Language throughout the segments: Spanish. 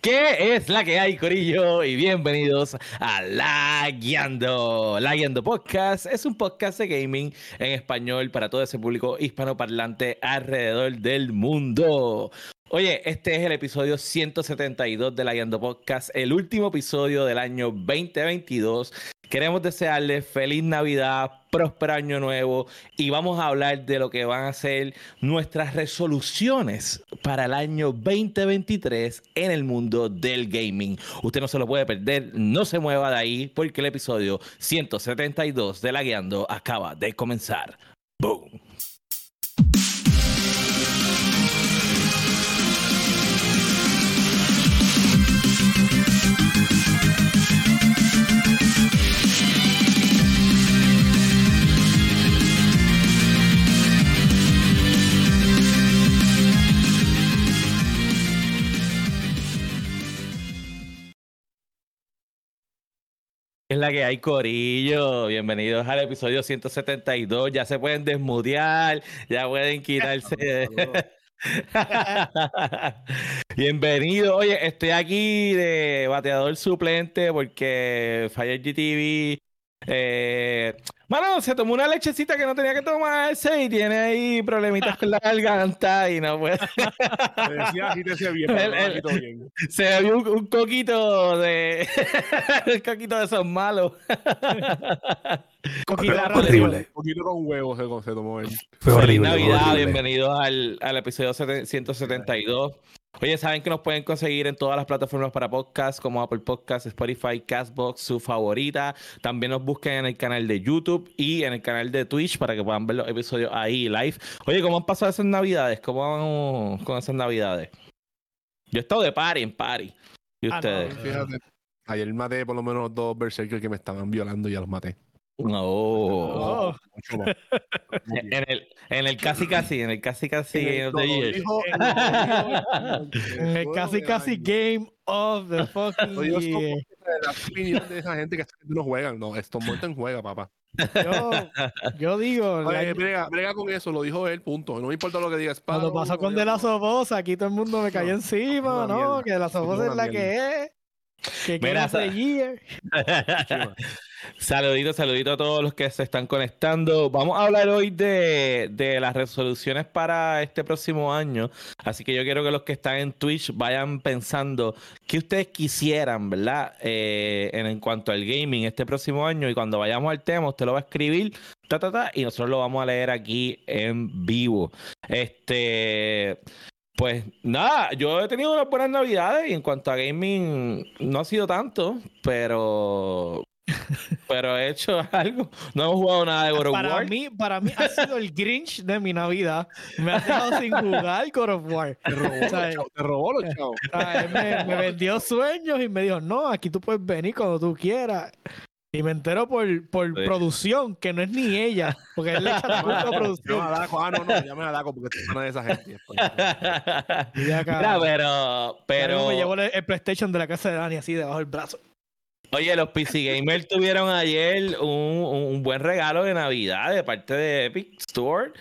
¿Qué es la que hay, Corillo? Y bienvenidos a La Guiando. La Guiando Podcast es un podcast de gaming en español para todo ese público hispanoparlante alrededor del mundo. Oye, este es el episodio 172 de La Guiando Podcast, el último episodio del año 2022. Queremos desearles feliz Navidad, próspero año nuevo y vamos a hablar de lo que van a ser nuestras resoluciones para el año 2023 en el mundo del gaming. Usted no se lo puede perder, no se mueva de ahí porque el episodio 172 de La Guiando acaba de comenzar. Boom. Es la que hay, Corillo. Bienvenidos al episodio 172. Ya se pueden desmudear, ya pueden quitarse. Bienvenido. Oye, estoy aquí de bateador suplente porque Fire GTV eh, bueno, se tomó una lechecita que no tenía que tomarse y tiene ahí problemitas con la garganta y no puede. Se decía, te decía bien, bien. Se vio un, coquito de. un coquito de esos malos. coquito horrible. Un coquito con huevos se, tomó él. Fue horrible. Navidad, bienvenidos al, al episodio 172. Oye, saben que nos pueden conseguir en todas las plataformas para podcast, como Apple Podcasts, Spotify, Castbox, su favorita. También nos busquen en el canal de YouTube y en el canal de Twitch para que puedan ver los episodios ahí live. Oye, ¿cómo han pasado esas navidades? ¿Cómo vamos con esas navidades? Yo he estado de party en party. ¿Y ah, ustedes? fíjate. Ayer maté por lo menos dos berserkers que me estaban violando y ya los maté. No. Oh. en, el, en el casi casi, en el casi casi Game of the Year. En el casi casi Game of the fucking Year. La opinión de esa gente que no juegan. No, esto en juega, papá. Yo, yo digo. Oye, brega, brega, con eso, lo dijo él, punto. No me importa lo que diga Cuando pasó con De la Sobosa, aquí todo el mundo me cayó encima, ¿no? Que De la Sobosa es la que es. Que Mira, year. Saludito, saludito a todos los que se están conectando. Vamos a hablar hoy de, las resoluciones para este próximo año. Así que yo quiero que los que están en Twitch vayan pensando qué ustedes quisieran, ¿verdad? Eh, en, cuanto al gaming este próximo año. Y cuando vayamos al tema, usted lo va a escribir, ta, ta, ta, y nosotros lo vamos a leer aquí en vivo. Este. Pues nada, yo he tenido unas buenas navidades y en cuanto a gaming no ha sido tanto, pero pero he hecho algo. No hemos jugado nada de God of para Mí, para mí ha sido el Grinch de mi Navidad. Me ha dejado sin jugar God of War. Te robó, los chavos. Me, me, vendió sueños y me dijo, no, aquí tú puedes venir cuando tú quieras. Y me entero por, por producción, que no es ni ella, porque él le echa la culpa a producción. ah, no, no, ya me la daco porque es una de esas gente. pero, pero... me llevo el, el, PlayStation de la casa de Dani así debajo del brazo. Oye, los PC Gamers tuvieron ayer un, buen regalo de Navidad de parte de Epic Store.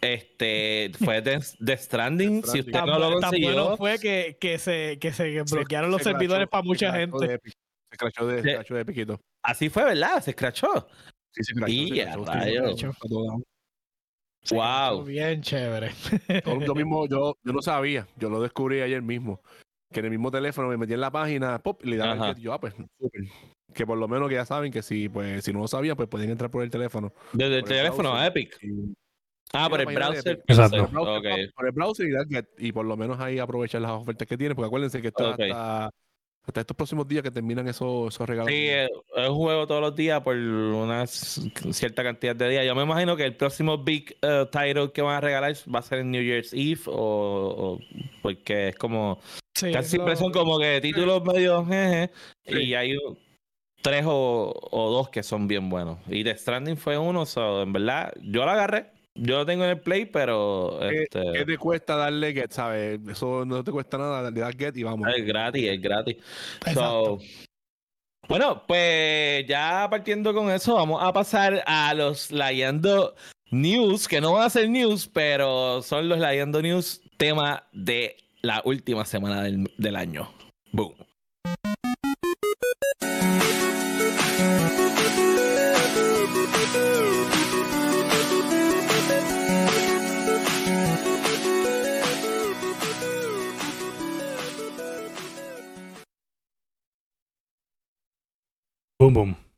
Este fue The, Stranding. Si usted no lo consiguió. Tan bueno fue que, que, se, que se bloquearon los servidores para mucha gente. se escrachó de, de, Epiquito. Así fue, ¿verdad? Se escrachó. Sí, se escrachó. Wow. Bien chévere. Yo mismo, yo, yo no sabía. Yo lo descubrí ayer mismo que en el mismo teléfono me metí en la página, pop, y le daba el yo, ah, pues, súper. Que por lo menos que ya saben que si, pues, si no lo sabían, pues pueden entrar por el teléfono. Desde el teléfono a Epic. ah, por el browser. Exacto. Por el browser, y, y por lo menos ahí aprovechar las ofertas que tiene, porque acuérdense que esto hasta hasta estos próximos días que terminan esos, esos regalos. Sí, es, un juego todos los días por una cierta cantidad de días. Yo me imagino que el próximo big uh, title que van a regalar va a ser en New Year's Eve o, porque es como casi siempre son como que títulos medio jeje, y hay tres o, o, dos que son bien buenos. Y The Stranding fue uno, so, en verdad yo lo agarré yo lo tengo en el Play, pero. ¿Qué, este... te cuesta darle get, sabes? Eso no te cuesta nada, le das get y vamos. Es gratis, es gratis. bueno, pues ya partiendo con eso, vamos a pasar a los Layando News, que no van a ser news, pero son los Layando News, tema de la última semana del, del año. Boom. Boom.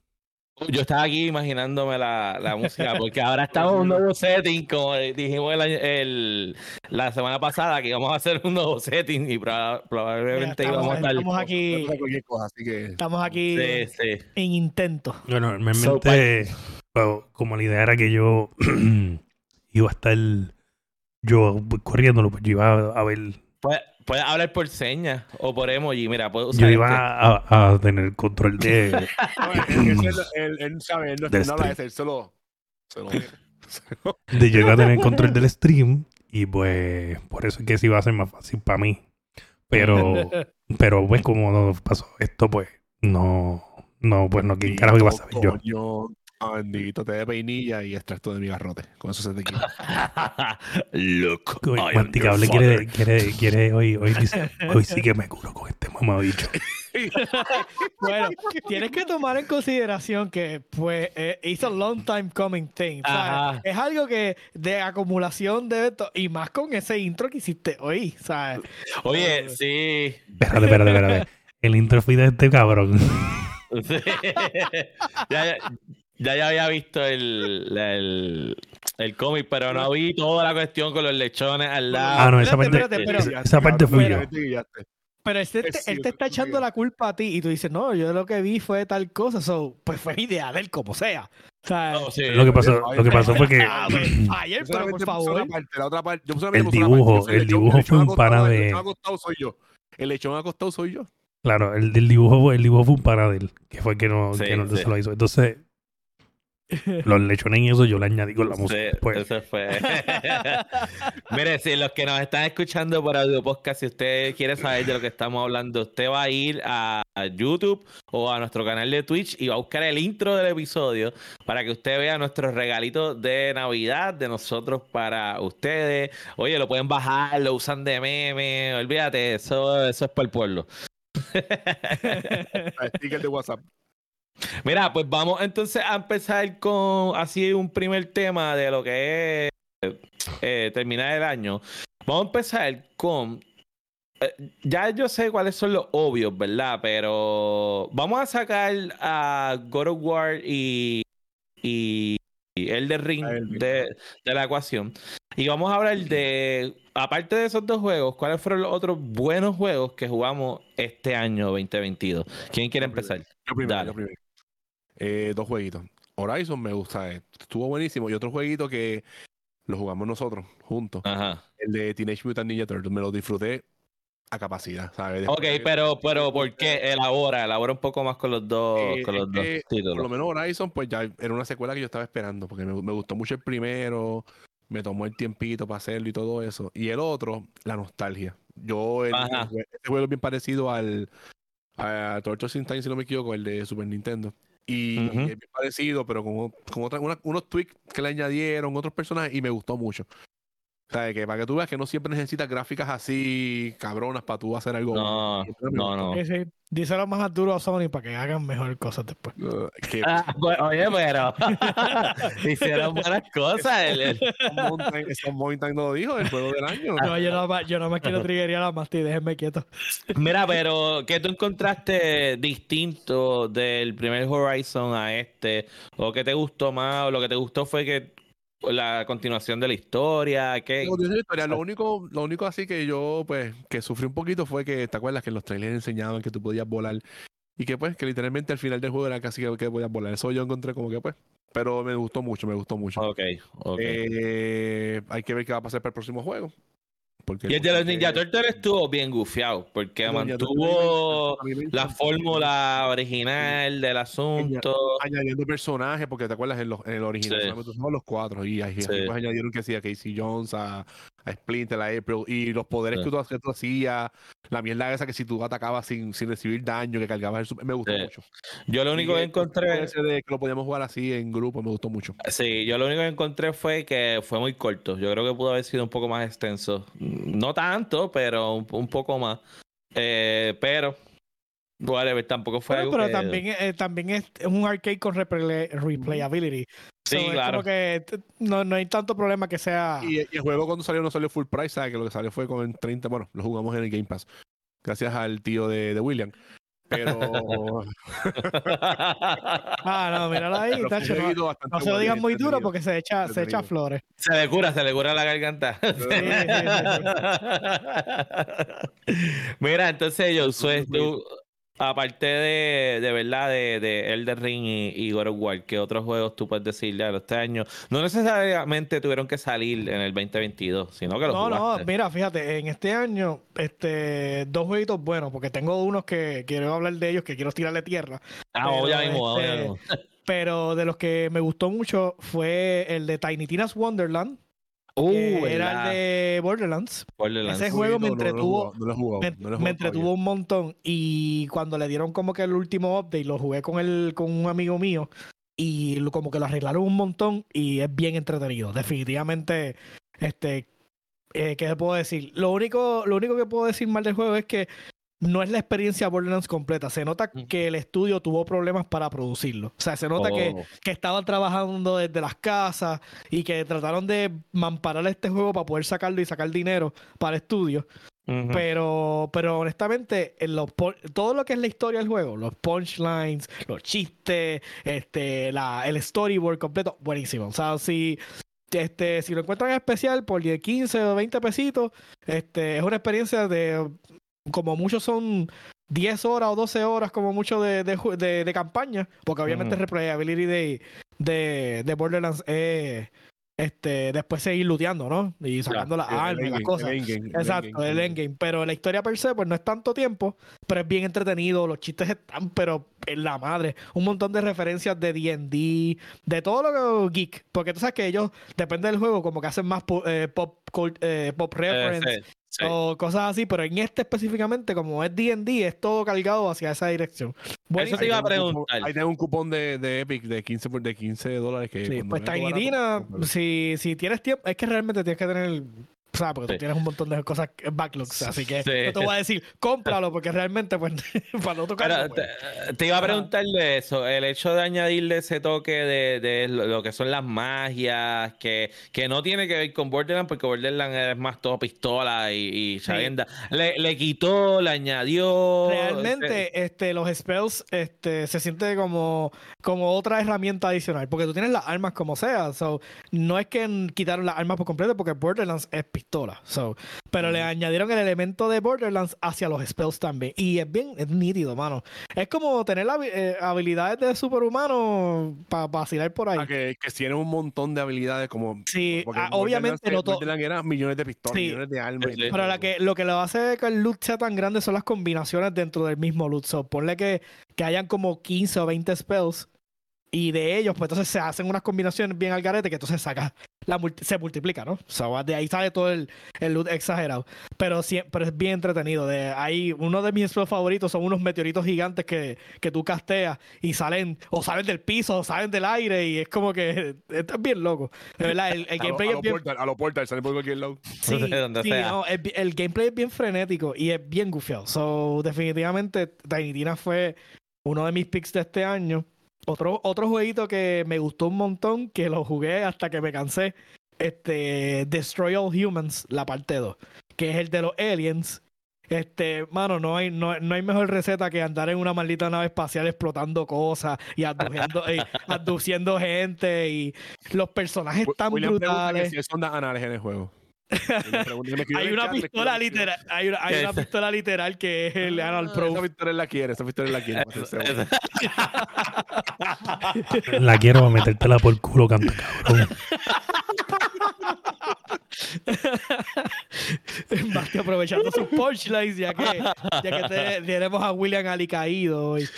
Yo estaba aquí imaginándome la, la música, porque ahora estamos en un nuevo setting, como dijimos el, la semana pasada, que íbamos a hacer un nuevo setting y proba- probablemente Mira, íbamos a estar... estamos aquí, Cualquier cosa, así que estamos aquí Sí, sí. en intento. Bueno, normalmente, bueno, como la idea era que yo iba a estar yo corriéndolo, pues yo iba a ver, Puedes, puedes hablar por señas o por emoji, mira, puedes usar yo este. iba a, a tener control de, No, él, él- él- él sabe, él no, no habla de stream. eso, él solo. solo de yo iba a tener control del stream y pues por eso es que sí iba a ser más fácil para mí. Pero, pero pues como no pasó esto, pues no, no, pues no, ¿quién carajo iba a saber yo? Coño, Andito, té de peinilla y extracto de mi garrote. Con eso se te quita. Look, Uy, I am Masticable your quiere, father. quiere, quiere hoy, hoy dice, hoy sí que me curo con este mamabicho. Bueno, tienes que tomar en consideración que, pues, eh, it's a long time coming thing. ¿sabes? Ajá. Es algo que de acumulación de esto, y más con ese intro que hiciste hoy, ¿sabes? Oye, sí. Espérate, espérate, espérate. El intro fue de este cabrón. Sí. ya, ya, ya yo había visto el, el, el cómic, pero no vi toda la cuestión con los lechones al lado. Ah, no, esa parte, espérate, pero- esa- esa parte fui yo. Pero este, Es te- él cierto, te está es echando la culpa a ti y tú dices, no, yo lo que vi fue tal cosa, so, pues fue idea de él como sea. O sea, No, sí. Lo que pasó, lo que pasó fue que ayer, pero por favor. una parte, la otra parte. Yo solamente El parte, dibujo, yo el dibujo fue un pana El de- lechón acostado soy yo. El lechón acostado soy yo. Claro, el del dibujo, el dibujo fue un pana de él, que fue el que no, Sí, que no sí. se lo hizo. Entonces, los lechones y eso yo le añadí con la música. Sí, después. eso fue. Mire, si los que nos están escuchando por audio podcast, si usted quiere saber de lo que estamos hablando, usted va a ir a a YouTube o a nuestro canal de Twitch y va a buscar el intro del episodio para que usted vea nuestros regalitos de Navidad de nosotros para ustedes. Oye, lo pueden bajar, lo usan de meme, olvídate, eso, eso es para el pueblo. El sticker de WhatsApp. Mira, pues vamos entonces a empezar con así un primer tema de lo que es eh, terminar el año. Vamos a empezar con. eh, ya yo sé cuáles son los obvios, ¿verdad? Pero vamos a sacar a God of War y, y, Ring de, de la ecuación. Y vamos a hablar de, aparte de esos dos juegos, cuáles fueron los otros buenos juegos que jugamos este año 2022. ¿Quién quiere empezar? Yo primero, Dale. yo primero. Eh, dos jueguitos. Horizon me gusta, eh, estuvo buenísimo. Y otro jueguito que lo jugamos nosotros juntos. Ajá. El de Teenage Mutant Ninja Turtles. Me lo disfruté a capacidad, ¿sabes? Ok, pero, pero ¿por qué? Elabora, elabora un poco más con los dos, Eh, con los dos títulos. Por lo menos Horizon, pues ya era una secuela que yo estaba esperando, porque me, me gustó mucho el primero, me tomó el tiempito para hacerlo y todo eso. Y el otro, la nostalgia. Yo, el, este juego es bien parecido al a Torture in Time, si no me equivoco, el de Super Nintendo. Y es bien parecido, pero con, con otra- una- unos tweaks que le añadieron, otros personajes, y me gustó mucho. O sea, que para que tú veas que no siempre necesitas gráficas así cabronas para tú hacer algo. No, no, no. Sí, sí. Díselo más a duro a Sony para que hagan mejor cosas después. Uh, Ah, pues, oye, pero hicieron buenas cosas. el- el- Stone Mountain, no lo dijo, el juego del año. No, yo no, yo no me quiero triggerear a Masti, déjenme quieto. Mira, pero ¿qué tú encontraste distinto del primer Horizon a este? ¿O qué te gustó más? ¿O lo que te gustó fue que la continuación de la historia? Historia, Lo único, lo único así que yo, pues, que sufrí un poquito fue que, ¿te acuerdas que en los trailers enseñaban que tú podías volar? Y que, pues, que literalmente al final del juego era casi que, que podías volar. Eso yo encontré como que, pues, pero me gustó mucho, me gustó mucho. Ok, ok. Eh, hay que ver qué va a pasar para el próximo juego. Porque, y el de los Ninja Turtles estuvo bien gufiado, porque mantuvo la fórmula original del asunto. añadiendo personajes, porque te acuerdas en, los, en el original Sí. usaban los cuatro y ahí Sí. después añadieron que sí, a Casey Jones, a, a Splinter, a April y los poderes Sí. que, tú, que tú hacías, la mierda esa que si tú atacabas sin, sin recibir daño, que cargabas el super, me gustó Sí. mucho. Yo lo único Y que el- encontré, ese de que lo podíamos jugar así en grupo, me gustó mucho. sí, yo lo único que encontré fue que fue muy corto. Yo creo que pudo haber sido un poco más extenso. No tanto, pero un, un poco más. Eh, pero, whatever, tampoco fue Pero, algo pero que- también, eh, también es un arcade con replay- replayability. Sí, So, es claro. como que no, no hay tanto problema que sea. Y, y el juego cuando salió no salió full price, ¿sabes? Que lo que salió fue con 30, bueno, lo jugamos en el Game Pass. Gracias al tío de, de William. Pero, Ah, no, míralo ahí, tacho, no, se lo digan muy duro porque se echa, se echa flores. se le cura, se le cura la garganta. Mira, entonces, Josué, tú, aparte de, de verdad, de, de Elden Ring y, y God of War, ¿qué otros juegos tú puedes decir de este año? No necesariamente tuvieron que salir en el 2022, sino que los No, no, jugaste. mira, fíjate, en este año, este, dos jueguitos buenos, porque tengo unos que quiero hablar de ellos, que quiero tirarle tierra. Ah, mismo, ya este, mismo. Pero de los que me gustó mucho fue el de Tiny Tina's Wonderland, Uh, que era el de Borderlands. Borderlands. ese juego me entretuvo- jugado, No lo he jugado. Me, entretuvo un montón y cuando le dieron como que el último update lo jugué con el con un amigo mío y lo- como que lo arreglaron un montón y es bien entretenido definitivamente este eh, qué te puedo decir lo único lo único que puedo decir mal del juego es que no es la experiencia Borderlands completa. Se nota que el estudio tuvo problemas para producirlo. O sea se nota que Oh. que estaban trabajando desde las casas y que trataron de mamparar este juego para poder sacarlo y sacar dinero para el estudio. Pero, pero honestamente, en los todo lo que es la historia del juego, los punchlines, los chistes, este, la, el storyboard completo, buenísimo. O sea, si, este, si lo encuentran en especial por 10, 15 o 20 pesitos, este, es una experiencia de, como muchos son 10 horas o 12 horas como mucho de, de, de- de campaña, porque obviamente el replayability de, de, de Borderlands es este, después seguir looteando, ¿no? Y sacando las armas y las cosas. el endgame, el Exacto, endgame. el endgame. Pero la historia per se, pues no es tanto tiempo, pero es bien entretenido. Los chistes están, pero en la madre. Un montón de referencias de DD, de todo lo que geek. Porque tú sabes que ellos, depende del juego, como que hacen más po- eh, pop, eh, pop Eh, reference sí, sí. o cosas así. Pero en este específicamente, como es DD, es todo cargado hacia esa dirección. Eso te iba a tengo un cupón- preguntar. Ahí tengo un cupón de, de Epic de 15, por- de 15 dólares que Sí, pues cómpralo. si, si tienes tiempo, es que realmente tienes que tener, ¿sabes? Porque Sí. tú tienes un montón de cosas, backlogs, así que Sí. no te voy a decir, cómpralo, porque realmente, pues, para no Pero pues. te, te iba a preguntar de eso, el hecho de añadirle ese toque de, de lo que son las magias, que, que no tiene que ver con Borderlands, porque Borderlands es más todo pistola y, y chavienda. Le, le quitó, le añadió. Realmente, este, los spells este, se siente como, como otra herramienta adicional, porque tú tienes las armas como sea. So, no es que quitaron las armas por completo, porque Borderlands es pistola. So, pero le añadieron el elemento de Borderlands hacia los spells también. Y es bien es nítido, mano. Es como tener la habi- eh, habilidades de superhumano para vacilar por ahí. Ah, que, que tienen un montón de habilidades como... Sí, ah, obviamente no todo. Millones de pistolas, Sí. millones de armas. Sí, sí. Pero la que, lo que lo hace que el loot sea tan grande son las combinaciones dentro del mismo loot. So, ponle que, que hayan como 15 o 20 spells y de ellos, pues entonces se hacen unas combinaciones bien al garete que entonces saca, la multi- se multiplica, ¿no? So, de ahí sale todo el, el loot exagerado. Pero, sí- pero es bien entretenido. De, hay, uno de mis spells favoritos son unos meteoritos gigantes que, que tú casteas y salen, o salen del piso, o salen del aire y es como que esto es bien loco. De verdad, el, el A lo- gameplay a es lo bien portal, a lo portal, sale por cualquier lado. Sí, sí, sea. no, es bi- el gameplay es bien frenético y es bien gufiado. So, definitivamente, Tiny Tina fue uno de mis picks de este año. Otro, otro jueguito que me gustó un montón, que lo jugué hasta que me cansé, este, Destroy All Humans, la parte 2, que es el de los aliens. Este, mano, no hay, no, no hay mejor receta que andar en una maldita nave espacial explotando cosas y abduciendo, y abduciendo gente y los personajes tan William brutales. si son anales en el juego. Hay el una pistola literal, hay una, pistola literal que es el Anal Ah, Pro. Esa pistola la quiere, esa pistola la quiere. La quiero para metértela por culo, canta cabrón. Basti aprovechando sus punchlines, ya que, ya que te- tenemos a William Ali caído hoy.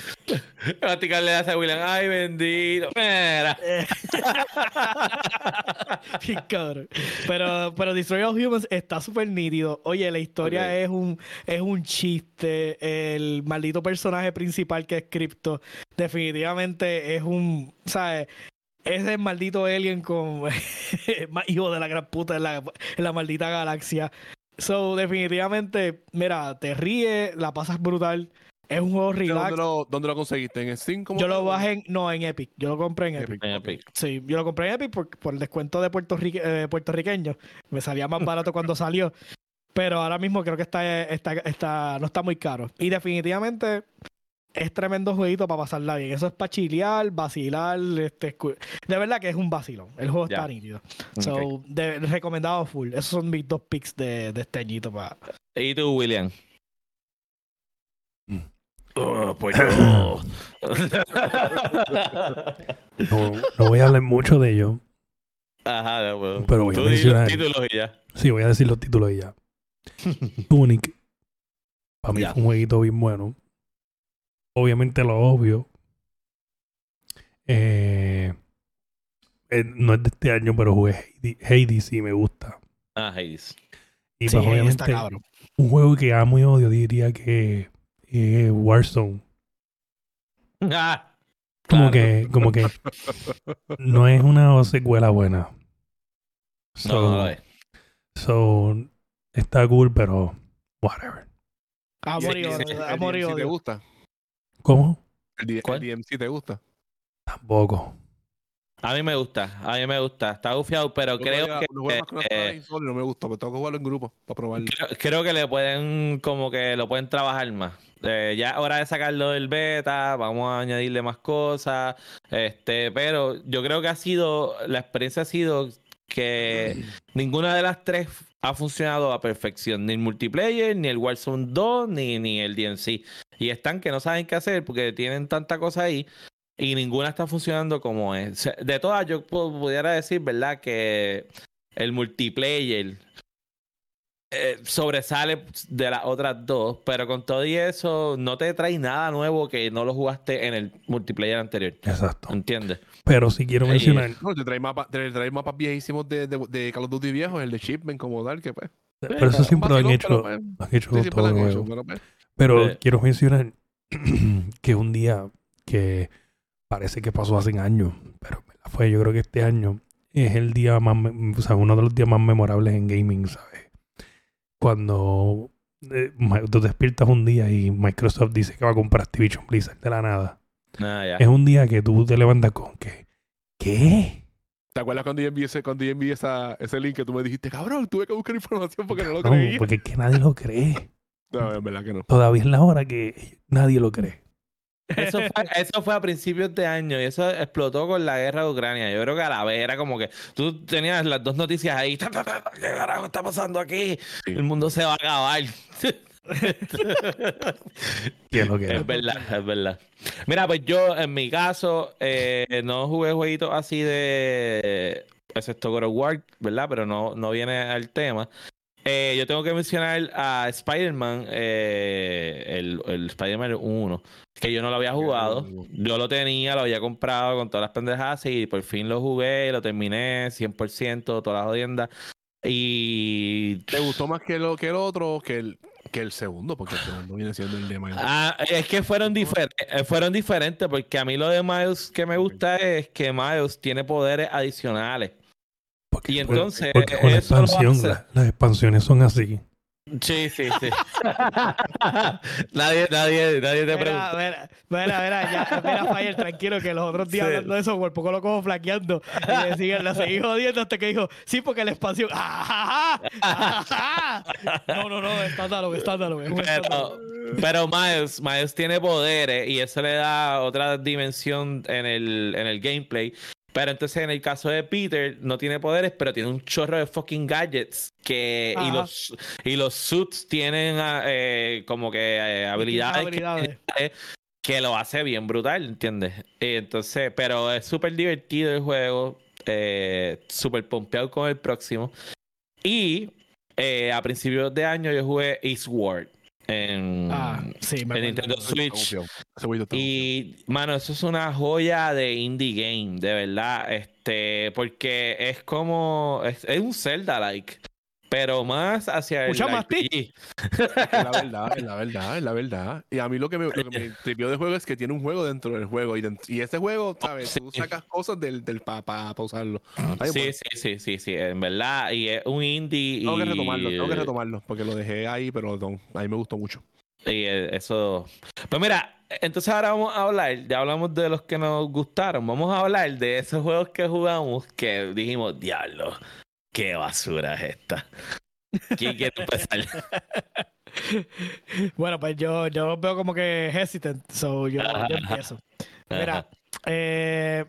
Practicar le hace a William, ay bendito. Mira. Pero, pero Destroy All Humans está súper nítido. Oye, la historia es un es un chiste. El maldito personaje principal que es Crypto, definitivamente es un, ¿sabes? Es el maldito alien con más hijo de la gran puta en la, en la maldita galaxia. So, definitivamente, mira, te ríes, la pasas brutal. Es un juego relax. ¿Dónde lo, ¿Dónde lo conseguiste? ¿En Steam? como Yo lo bajé en, no, en Epic. Yo lo compré en Epic. Epic. En Epic. Sí, yo lo compré en Epic por, por el descuento de puertorrique- eh, puertorriqueño. Me salía más barato cuando salió. Pero ahora mismo creo que está, está, está, no está muy caro. Y definitivamente es tremendo jueguito para pasarla bien. Eso es para chilear, vacilar. Este, de verdad que es un vacilón. El juego está nítido. So, de- recomendado full. Esos son mis dos picks de, de este añito para. ¿Y tú, William? Mm. Oh, pues yo. No, no voy a hablar mucho de ello. Ajá, bueno. Pero voy a di los mencionar- títulos y ya. Sí, voy a decir los títulos y ya. Tunic. Para mí Ya. fue un jueguito bien bueno. Obviamente lo obvio. Eh, eh, no es de este año, pero jugué Hades, y me gusta. Ah, Hades. Y Sí, pues, está obviamente cabrón. un juego que amo y odio diría que eh, Warzone. Ah, Como claro. que, como que no es una secuela buena. So, No, no so, está cool, pero whatever. Amor y ¿El- odio. Amor y DMC ¿Te odio. gusta? ¿Cómo? ¿El, D- el ¿Cuál? DMC te gusta? Tampoco. A mí me gusta, a mí me gusta. Está bufiado, pero creo que, la eh, no me gustó, pero tengo que jugarlo en grupo para probarlo. creo, creo que le pueden, como que lo pueden trabajar más. Eh, ya hora de sacarlo del beta, vamos a añadirle más cosas. Este, pero yo creo que ha sido, la experiencia ha sido que ninguna de las tres ha funcionado a perfección. Ni el multiplayer, ni el Warzone 2, ni, ni el DNC. Y están que no saben qué hacer porque tienen tanta cosa ahí. Y ninguna está funcionando como es. De todas, yo pu- pudiera decir, ¿verdad? Que el multiplayer eh, sobresale de las otras dos, pero con todo y eso no te trae nada nuevo que no lo jugaste en el multiplayer anterior. Exacto. ¿Entiendes? Pero si quiero Ahí- mencionar, No, te trae mapas, te trae mapas viejísimos de, de, de Call of Duty viejos, el de Shipment como tal, que pues. pero eso siempre lo han hecho, pero, pues, lo han hecho sí, todo han hecho, pero, pues, Pero Eh. quiero mencionar que un día que parece que pasó hace años, pero fue yo creo que este año es el día más, o sea, uno de los días más memorables en gaming, ¿sabes? Cuando eh, tú despiertas un día y Microsoft dice que va a comprar Activision Blizzard de la nada. Ah. Es un día que tú te levantas con que, ¿qué? ¿Te acuerdas cuando yo envié, ese, cuando yo envié esa, ese link que tú me dijiste, cabrón, tuve que buscar información porque no lo creía? porque es que nadie lo cree. No, en verdad que no. Todavía es la hora que nadie lo cree. Eso fue, eso fue a principios de año y eso explotó con la guerra de Ucrania. Yo creo que a la vez era como que tú tenías las dos noticias ahí. ¿Qué carajo está pasando aquí? Sí. El mundo se va a acabar. Es verdad, es verdad. Mira, pues yo en mi caso eh, no jugué jueguitos así de excepto God of War, ¿verdad? Pero no, no viene al tema. Eh, yo tengo que mencionar a Spider-Man, eh, el, el Spider-Man 1, que yo no lo había jugado. Yo lo tenía, lo había comprado con todas las pendejadas y por fin lo jugué, lo terminé 100%, todas las jodiendas. Y ¿Te gustó más que, lo, que el otro que el, que el segundo? Porque el segundo viene siendo el de Miles. Ah, es que fueron, difer- eh, fueron diferentes, porque a mí lo de Miles que me gusta es que Miles tiene poderes adicionales. Porque, Y entonces, porque con la expansión, la- las expansiones son así. Sí, sí, sí. nadie, nadie, nadie te pregunta. mira, mira, mira, ya, mira, Fire, tranquilo, que los otros días Sí. hablando de eso, por poco lo cojo flaqueando. Y le siguen, la seguí jodiendo hasta que dijo, sí, porque la expansión. ¡Ah, ah, ah, ah! No, no, no, estándalo, estándalo. es. Pero, pero Miles, Miles tiene poderes y eso le da otra dimensión en el, en el gameplay. Pero entonces en el caso de Peter no tiene poderes, pero tiene un chorro de fucking gadgets que y los y los suits tienen ah, eh, como que eh, habilidades, que- habilidades. que lo hace bien brutal, ¿entiendes? Entonces, pero es súper divertido el juego, eh, súper pompeado con el próximo. Y eh, a principios de año yo jugué Eastward en, Ah, sí, me en acuerdo. Nintendo Switch. Y, mano, eso es una joya de indie game, de verdad. Este, porque es como. Es, es un Zelda-like. Pero más hacia el Mucha más RPG. Es la verdad, es la verdad, es la verdad. Y a mí lo que me, lo que me tripió de juego es que tiene un juego dentro del juego. Y, dent- y ese juego, ¿sabes? Tú Sí. sacas cosas del, del para pa, pa usarlo. Ay, Sí, bueno, sí, sí, sí, sí, en verdad. Y es un indie. Tengo que retomarlo, tengo que retomarlo. Porque lo dejé ahí, pero no, a mí me gustó mucho. Y eh, eso. Pues mira, entonces ahora vamos a hablar, ya hablamos de los que nos gustaron, vamos a hablar de esos juegos que jugamos que dijimos, diablo, qué basura es esta. ¿Quién quiere empezar? Bueno, pues yo, yo veo como que hesitant, so yo, yo empiezo. Mira, eh,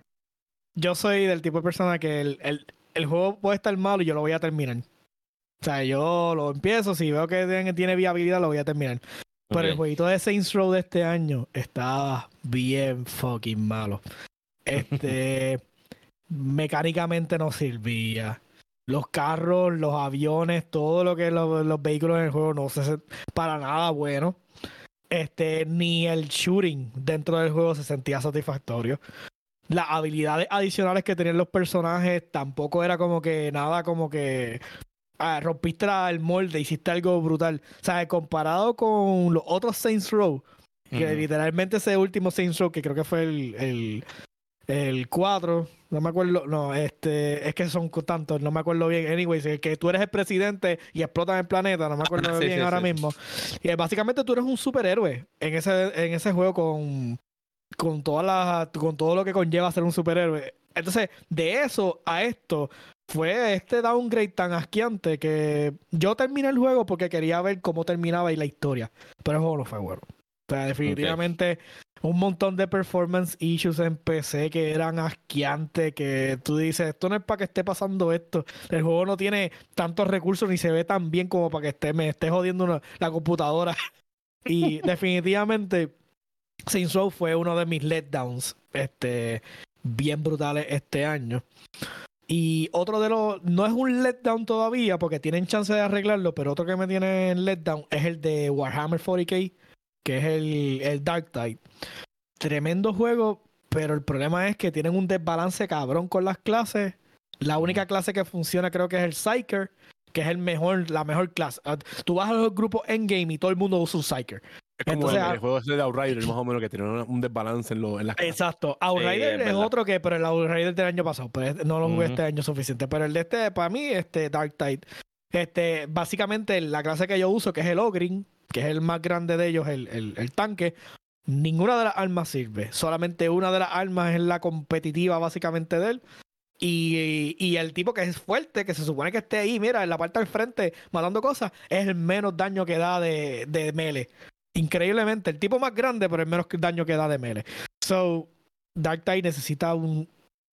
yo soy del tipo de persona que el, el, el juego puede estar malo y yo lo voy a terminar. O sea, yo lo empiezo, si veo que tiene, tiene viabilidad, lo voy a terminar. Pero el jueguito de Saints Row de este año estaba bien fucking malo. Este, mecánicamente no servía. Los carros, los aviones, todo lo que los, los vehículos en el juego no se para nada bueno. Este, ni el shooting dentro del juego se sentía satisfactorio. Las habilidades adicionales que tenían los personajes tampoco era como que nada como que ah, rompiste el molde, hiciste algo brutal. O sea, comparado con los otros Saints Row, que literalmente ese último Saints Row, que creo que fue el, el, el 4, no me acuerdo, no, este, es que son tantos, no me acuerdo bien. Anyways, el que tú eres el presidente y explotan el planeta, no me acuerdo Sí, bien sí, ahora sí. mismo. Y eh, básicamente tú eres un superhéroe en ese, en ese juego con, con, todas las, con todo lo que conlleva ser un superhéroe. Entonces, de eso a esto, fue este downgrade tan asqueante que yo terminé el juego porque quería ver cómo terminaba y la historia. Pero el juego no fue bueno. O sea, definitivamente un montón de performance issues en PC que eran asqueantes, que tú dices, esto no es para que esté pasando esto. El juego no tiene tantos recursos ni se ve tan bien como para que me esté jodiendo una- la computadora. Y definitivamente Saints Row fue uno de mis letdowns este, bien brutales este año. Y otro de los, no es un letdown todavía porque tienen chance de arreglarlo, pero otro que me tiene en letdown es el de Warhammer 40k, que es el, el Dark Tide. Tremendo juego, pero el problema es que tienen un desbalance cabrón con las clases. La única clase que funciona creo que es el Psyker, que es el mejor, la mejor clase. Ah, Tú vas a los grupos endgame y todo el mundo usa un Psyker. Es como Entonces, el, ah- el juego ese de Outrider, más o menos, que tiene un un desbalance en, lo, en las clases. Exacto. Outrider es otro que, pero el Outrider del año pasado, pues no lo jugué este año suficiente. Pero el de este, para mí, este Dark Tide, este, básicamente la clase que yo uso, que es el Ogrin, que es el más grande de ellos, el, el, tanque, ninguna de las armas sirve. Solamente una de las armas es la competitiva, básicamente, de él. Y, y el tipo que es fuerte, que se supone que esté ahí, mira, en la parte del frente matando cosas, es el menos daño que da de, de melee. Increíblemente, el tipo más grande, pero el menos daño que da de melee. So, Dark Tide necesita un,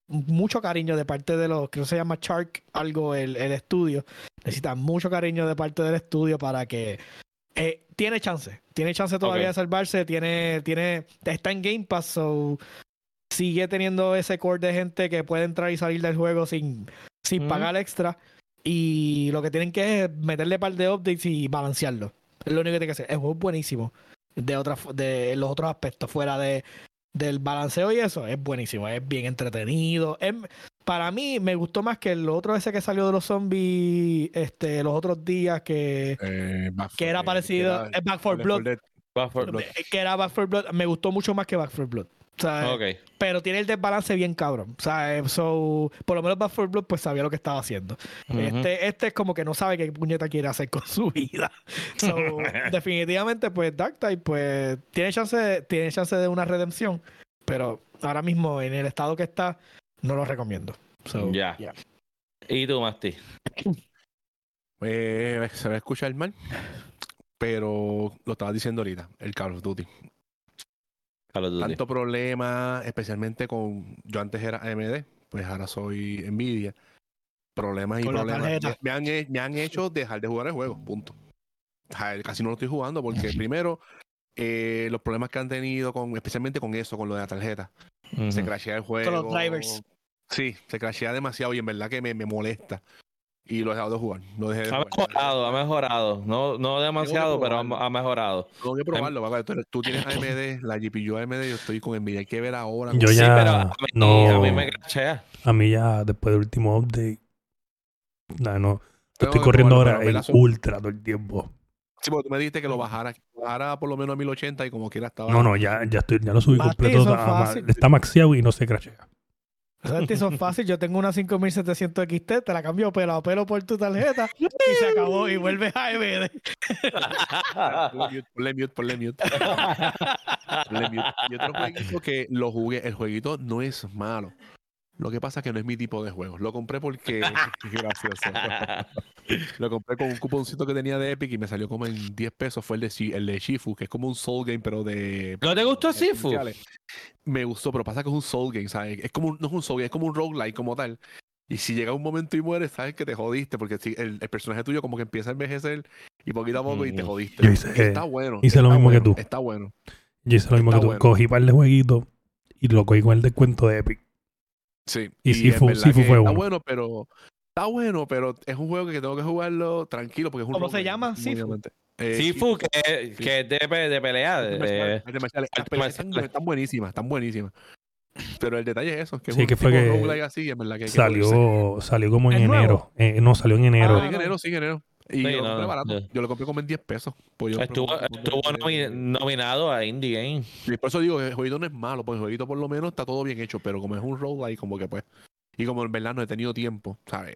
mucho cariño de parte de los, creo que se llama Shark, algo, el, el estudio. Necesita mucho cariño de parte del estudio para que. Eh, tiene chance, tiene chance todavía de salvarse, tiene, tiene, está en Game Pass, so sigue teniendo ese core de gente que puede entrar y salir del juego sin, sin pagar extra. Y lo que tienen que es meterle par de updates y balancearlo. Es lo único que tiene que hacer. El juego es buenísimo. De, otra, de los otros aspectos, fuera de, del balanceo y eso, es buenísimo. Es bien entretenido. Es- para mí, me gustó más que el otro ese que salió de los zombies este, los otros días, que, Eh, que era eh, parecido. era es Back 4 Left Blood. 4 Dead. Back 4 Blood. eh, Que era Back 4 Blood. Me gustó mucho más que Back 4 Blood. Pero tiene el desbalance bien cabrón. O sea, eh, so, por lo menos Back 4 Blood pues sabía lo que estaba haciendo. Este, este es como que no sabe qué puñeta quiere hacer con su vida. So, definitivamente, pues Dark pues tiene chance, tiene chance de una redención, pero ahora mismo en el estado que está, no lo recomiendo. So, Ya. yeah. ¿Y tú, Masti? Eh, se va a escuchar mal, pero lo estaba diciendo ahorita, el Call of Duty. Call of Duty. Tanto problema, especialmente con. Yo antes era AMD, pues ahora soy Nvidia. Problemas y Con problemas. Me, han, me han hecho dejar de jugar el juego, punto. Casi no lo estoy jugando porque, primero, eh, los problemas que han tenido, con especialmente con eso, con lo de la tarjeta. Se crashea el juego. los drivers. Sí, se crashea demasiado y en verdad que me, me molesta. Y lo he dejado de jugar. Lo dejé de Ha jugar. mejorado, ha mejorado. No, no demasiado, pero ha, mejorado. Tengo que probarlo, papá. Tú, tú tienes AMD, la GPU AMD, yo estoy con Nvidia. Hay que ver ahora. Yo Sí, ya pero a mí, no- a mí me crachea. A mí ya, después del último update, nah, no, Yo estoy corriendo ahora el ultra todo el tiempo. Sí, porque tú me dijiste que lo bajara, que bajara por lo menos a 1080 y como quiera estaba. No, no, ya, ya, estoy, ya lo subí completo. está maxeado y no se crashea. O son fácil. Yo tengo una 5700 XT, te la cambio pelo a pelo por tu tarjeta y se acabó y vuelves a EBD. ponle mute, ponle mute. Ponle mute. Y otro jueguito que lo jugué, el jueguito no es malo. Lo que pasa es que no es mi tipo de juego. Lo compré porque. gracioso. lo compré con un cuponcito que tenía de Epic y me salió como en 10 pesos. Fue el de, el de Shifu, que es como un Soul Game, pero de. ¿No te gustó Shifu? Me gustó, pero pasa que es un Soul Game, ¿sabes? Es como no es un Soul Game, es como un roguelike como tal. Y si llega un momento y mueres, sabes que te jodiste, porque el, el, personaje tuyo como que empieza a envejecer y poquito a poco y te jodiste. está bueno. Hice lo mismo que tú. Está bueno. Yo hice lo mismo que tú. Cogí par de jueguitos y lo cogí con el descuento de Epic. Sí. Y, sí, fue, fue Está bueno, pero. Está bueno, pero es un juego que tengo que jugarlo tranquilo porque es un ¿Cómo se llama? Sifu. Eh, Sifu, que, que es de, de pelea. De, están buenísimas, están buenísimas. Pero el detalle es eso, que, sí, que fue que, así, en verdad que salió, salió como en enero. Eh, no, salió en enero. Ah, en enero, sí, en enero. Y yo, lo compré barato. yo lo compré como en 10 pesos. Pues estuvo, estuvo nominado a Indie Game. Y por eso digo que el jueguito no es malo, porque el jueguito por lo menos está todo bien hecho, pero como es un roguelike, como que pues. Y como en verdad no he tenido tiempo, ¿sabes?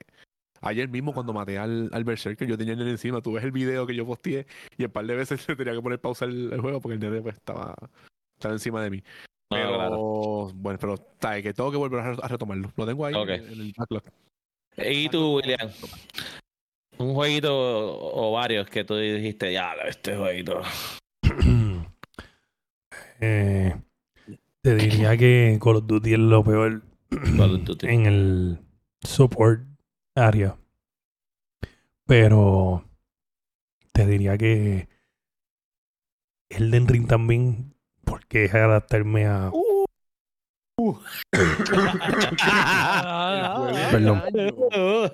Ayer mismo cuando maté al, al Berserker, yo tenía el nene encima, tú ves el video que yo posteé y un par de veces tenía que poner pausa el, el, juego porque el nene pues estaba, estaba encima de mí. Pero, bueno, pero ¿sabes? que tengo que volver a retomarlo. Lo tengo ahí en, en el backlog. ¿Y tú, William? Un jueguito o varios que tú dijiste, ya, este jueguito. eh, te diría que Call of Duty es lo peor en el support área. Pero te diría que Elden Ring también, porque es adaptarme a. Uh. Perdón.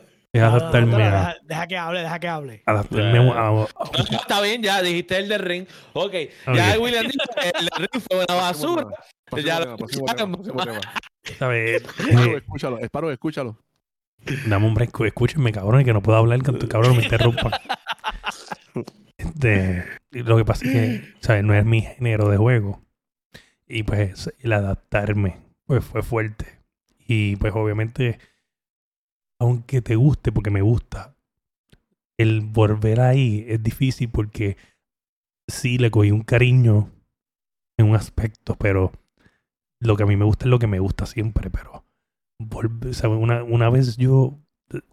Es adaptarme a. Deja, que hable, deja que hable. Adaptarme a, Está bien, ya dijiste el de ring. Ok, ya William dijo que el de ring fue una basura. ya lo escúchalo, Esparo, escúchalo. Dame un break, escúchenme, cabrón, que no puedo hablar, que tu cabrón me interrumpa. Este, lo que pasa es que, ¿sabes? No es mi género de juego. Y pues el adaptarme pues, fue fuerte. Y pues obviamente aunque te guste, porque me gusta, el volver ahí es difícil porque sí le cogí un cariño en un aspecto, pero lo que a mí me gusta es lo que me gusta siempre, pero una, una vez yo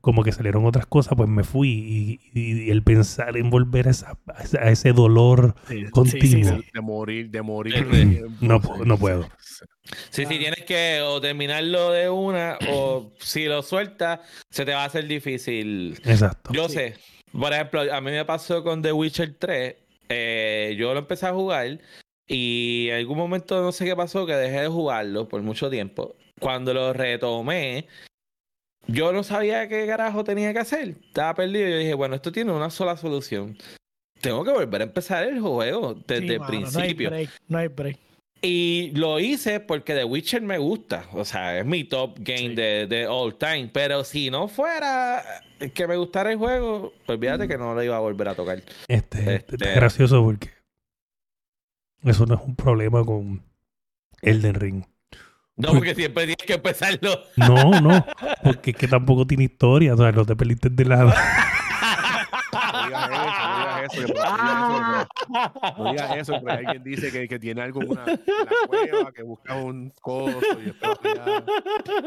como que salieron otras cosas, pues me fui y, el pensar en volver a, esa, a ese dolor continuo. de morir, de morir. no, no puedo. Sí, si tienes que o terminarlo de una o si lo sueltas, se te va a hacer difícil. Exacto. Yo sé. Por ejemplo, a mí me pasó con The Witcher 3. Eh, yo lo empecé a jugar y en algún momento no sé qué pasó que dejé de jugarlo por mucho tiempo. Cuando lo retomé, yo no sabía qué carajo tenía que hacer. Estaba perdido y yo dije, bueno, esto tiene una sola solución. Tengo que volver a empezar el juego desde el principio. No hay break. Y lo hice porque The Witcher me gusta. O sea, es mi top game de, all time. Pero si no fuera que me gustara el juego, pues olvídate que no lo iba a volver a tocar. Este, este... es gracioso porque eso no es un problema con Elden Ring. No, porque siempre tienes que empezarlo. No, no, porque es que tampoco tiene historia, o sea, no te peliste de lado. Eso, no digas eso, no digas eso, porque alguien dice que, que tiene algo en la cueva, que busca un coso y después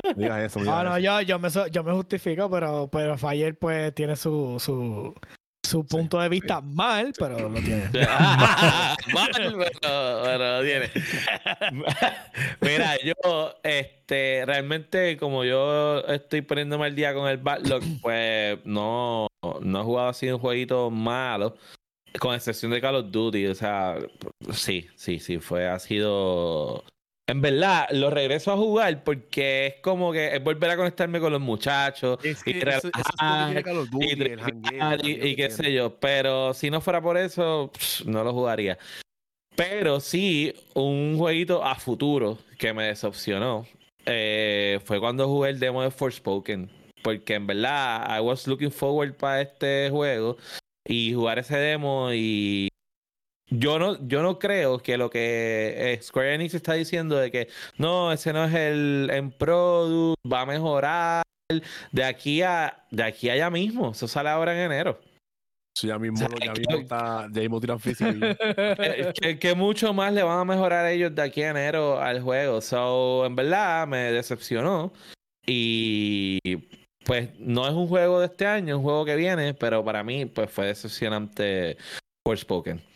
No digas eso. No, no, yo, yo, me, yo me justifico, pero, pero Fayer pues tiene su, su, su punto de vista mal, pero lo tiene. mal, pero, lo tiene. Mira, yo, este, realmente, como yo estoy poniéndome al día con el backlog, pues no, no he jugado así un jueguito malo, con excepción de Call of Duty. O sea, sí, sí, sí, fue, ha sido en verdad, lo regreso a jugar porque es como que es volver a conectarme con los muchachos y, y, qué sé yo. Pero si no fuera por eso, no lo jugaría. Pero sí, un jueguito a futuro que me decepcionó eh, fue cuando jugué el demo de Forspoken. porque en verdad I was looking forward para este juego y jugar ese demo y yo no, yo no creo que lo que eh, Square Enix está diciendo de que no, ese no es el en product, va a mejorar de aquí a de aquí a allá mismo. Eso sale ahora en enero. Sí, ya mismo, ya mismo está, ya mismo tiran que, que, mucho más le van a mejorar ellos de aquí a enero al juego. So, en verdad, me decepcionó. Y pues no es un juego de este año, es un juego que viene, pero para mí, pues fue decepcionante Forspoken.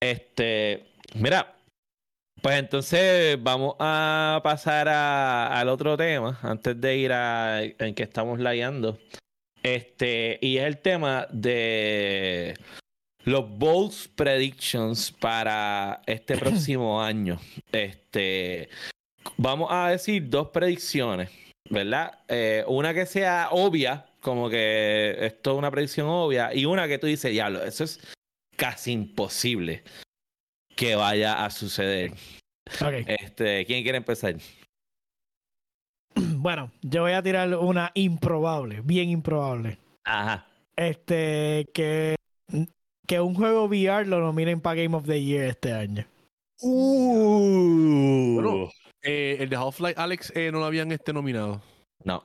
Este, mira, pues entonces vamos a pasar al otro tema antes de ir a en que estamos layando. Este, y es el tema de los Bulls Predictions para este próximo año. Este, vamos a decir dos predicciones, ¿verdad? Eh, una que sea obvia, como que esto es una predicción obvia, y una que tú dices, diablo, eso es casi imposible que vaya a suceder. Este, ¿Quién quiere empezar? Bueno, yo voy a tirar una improbable, bien improbable. Ajá. Este, que, que un juego VR lo nominen para Game of the Year este año. Uh. Eh, el de Half-Life Alex eh, no lo habían este nominado. No.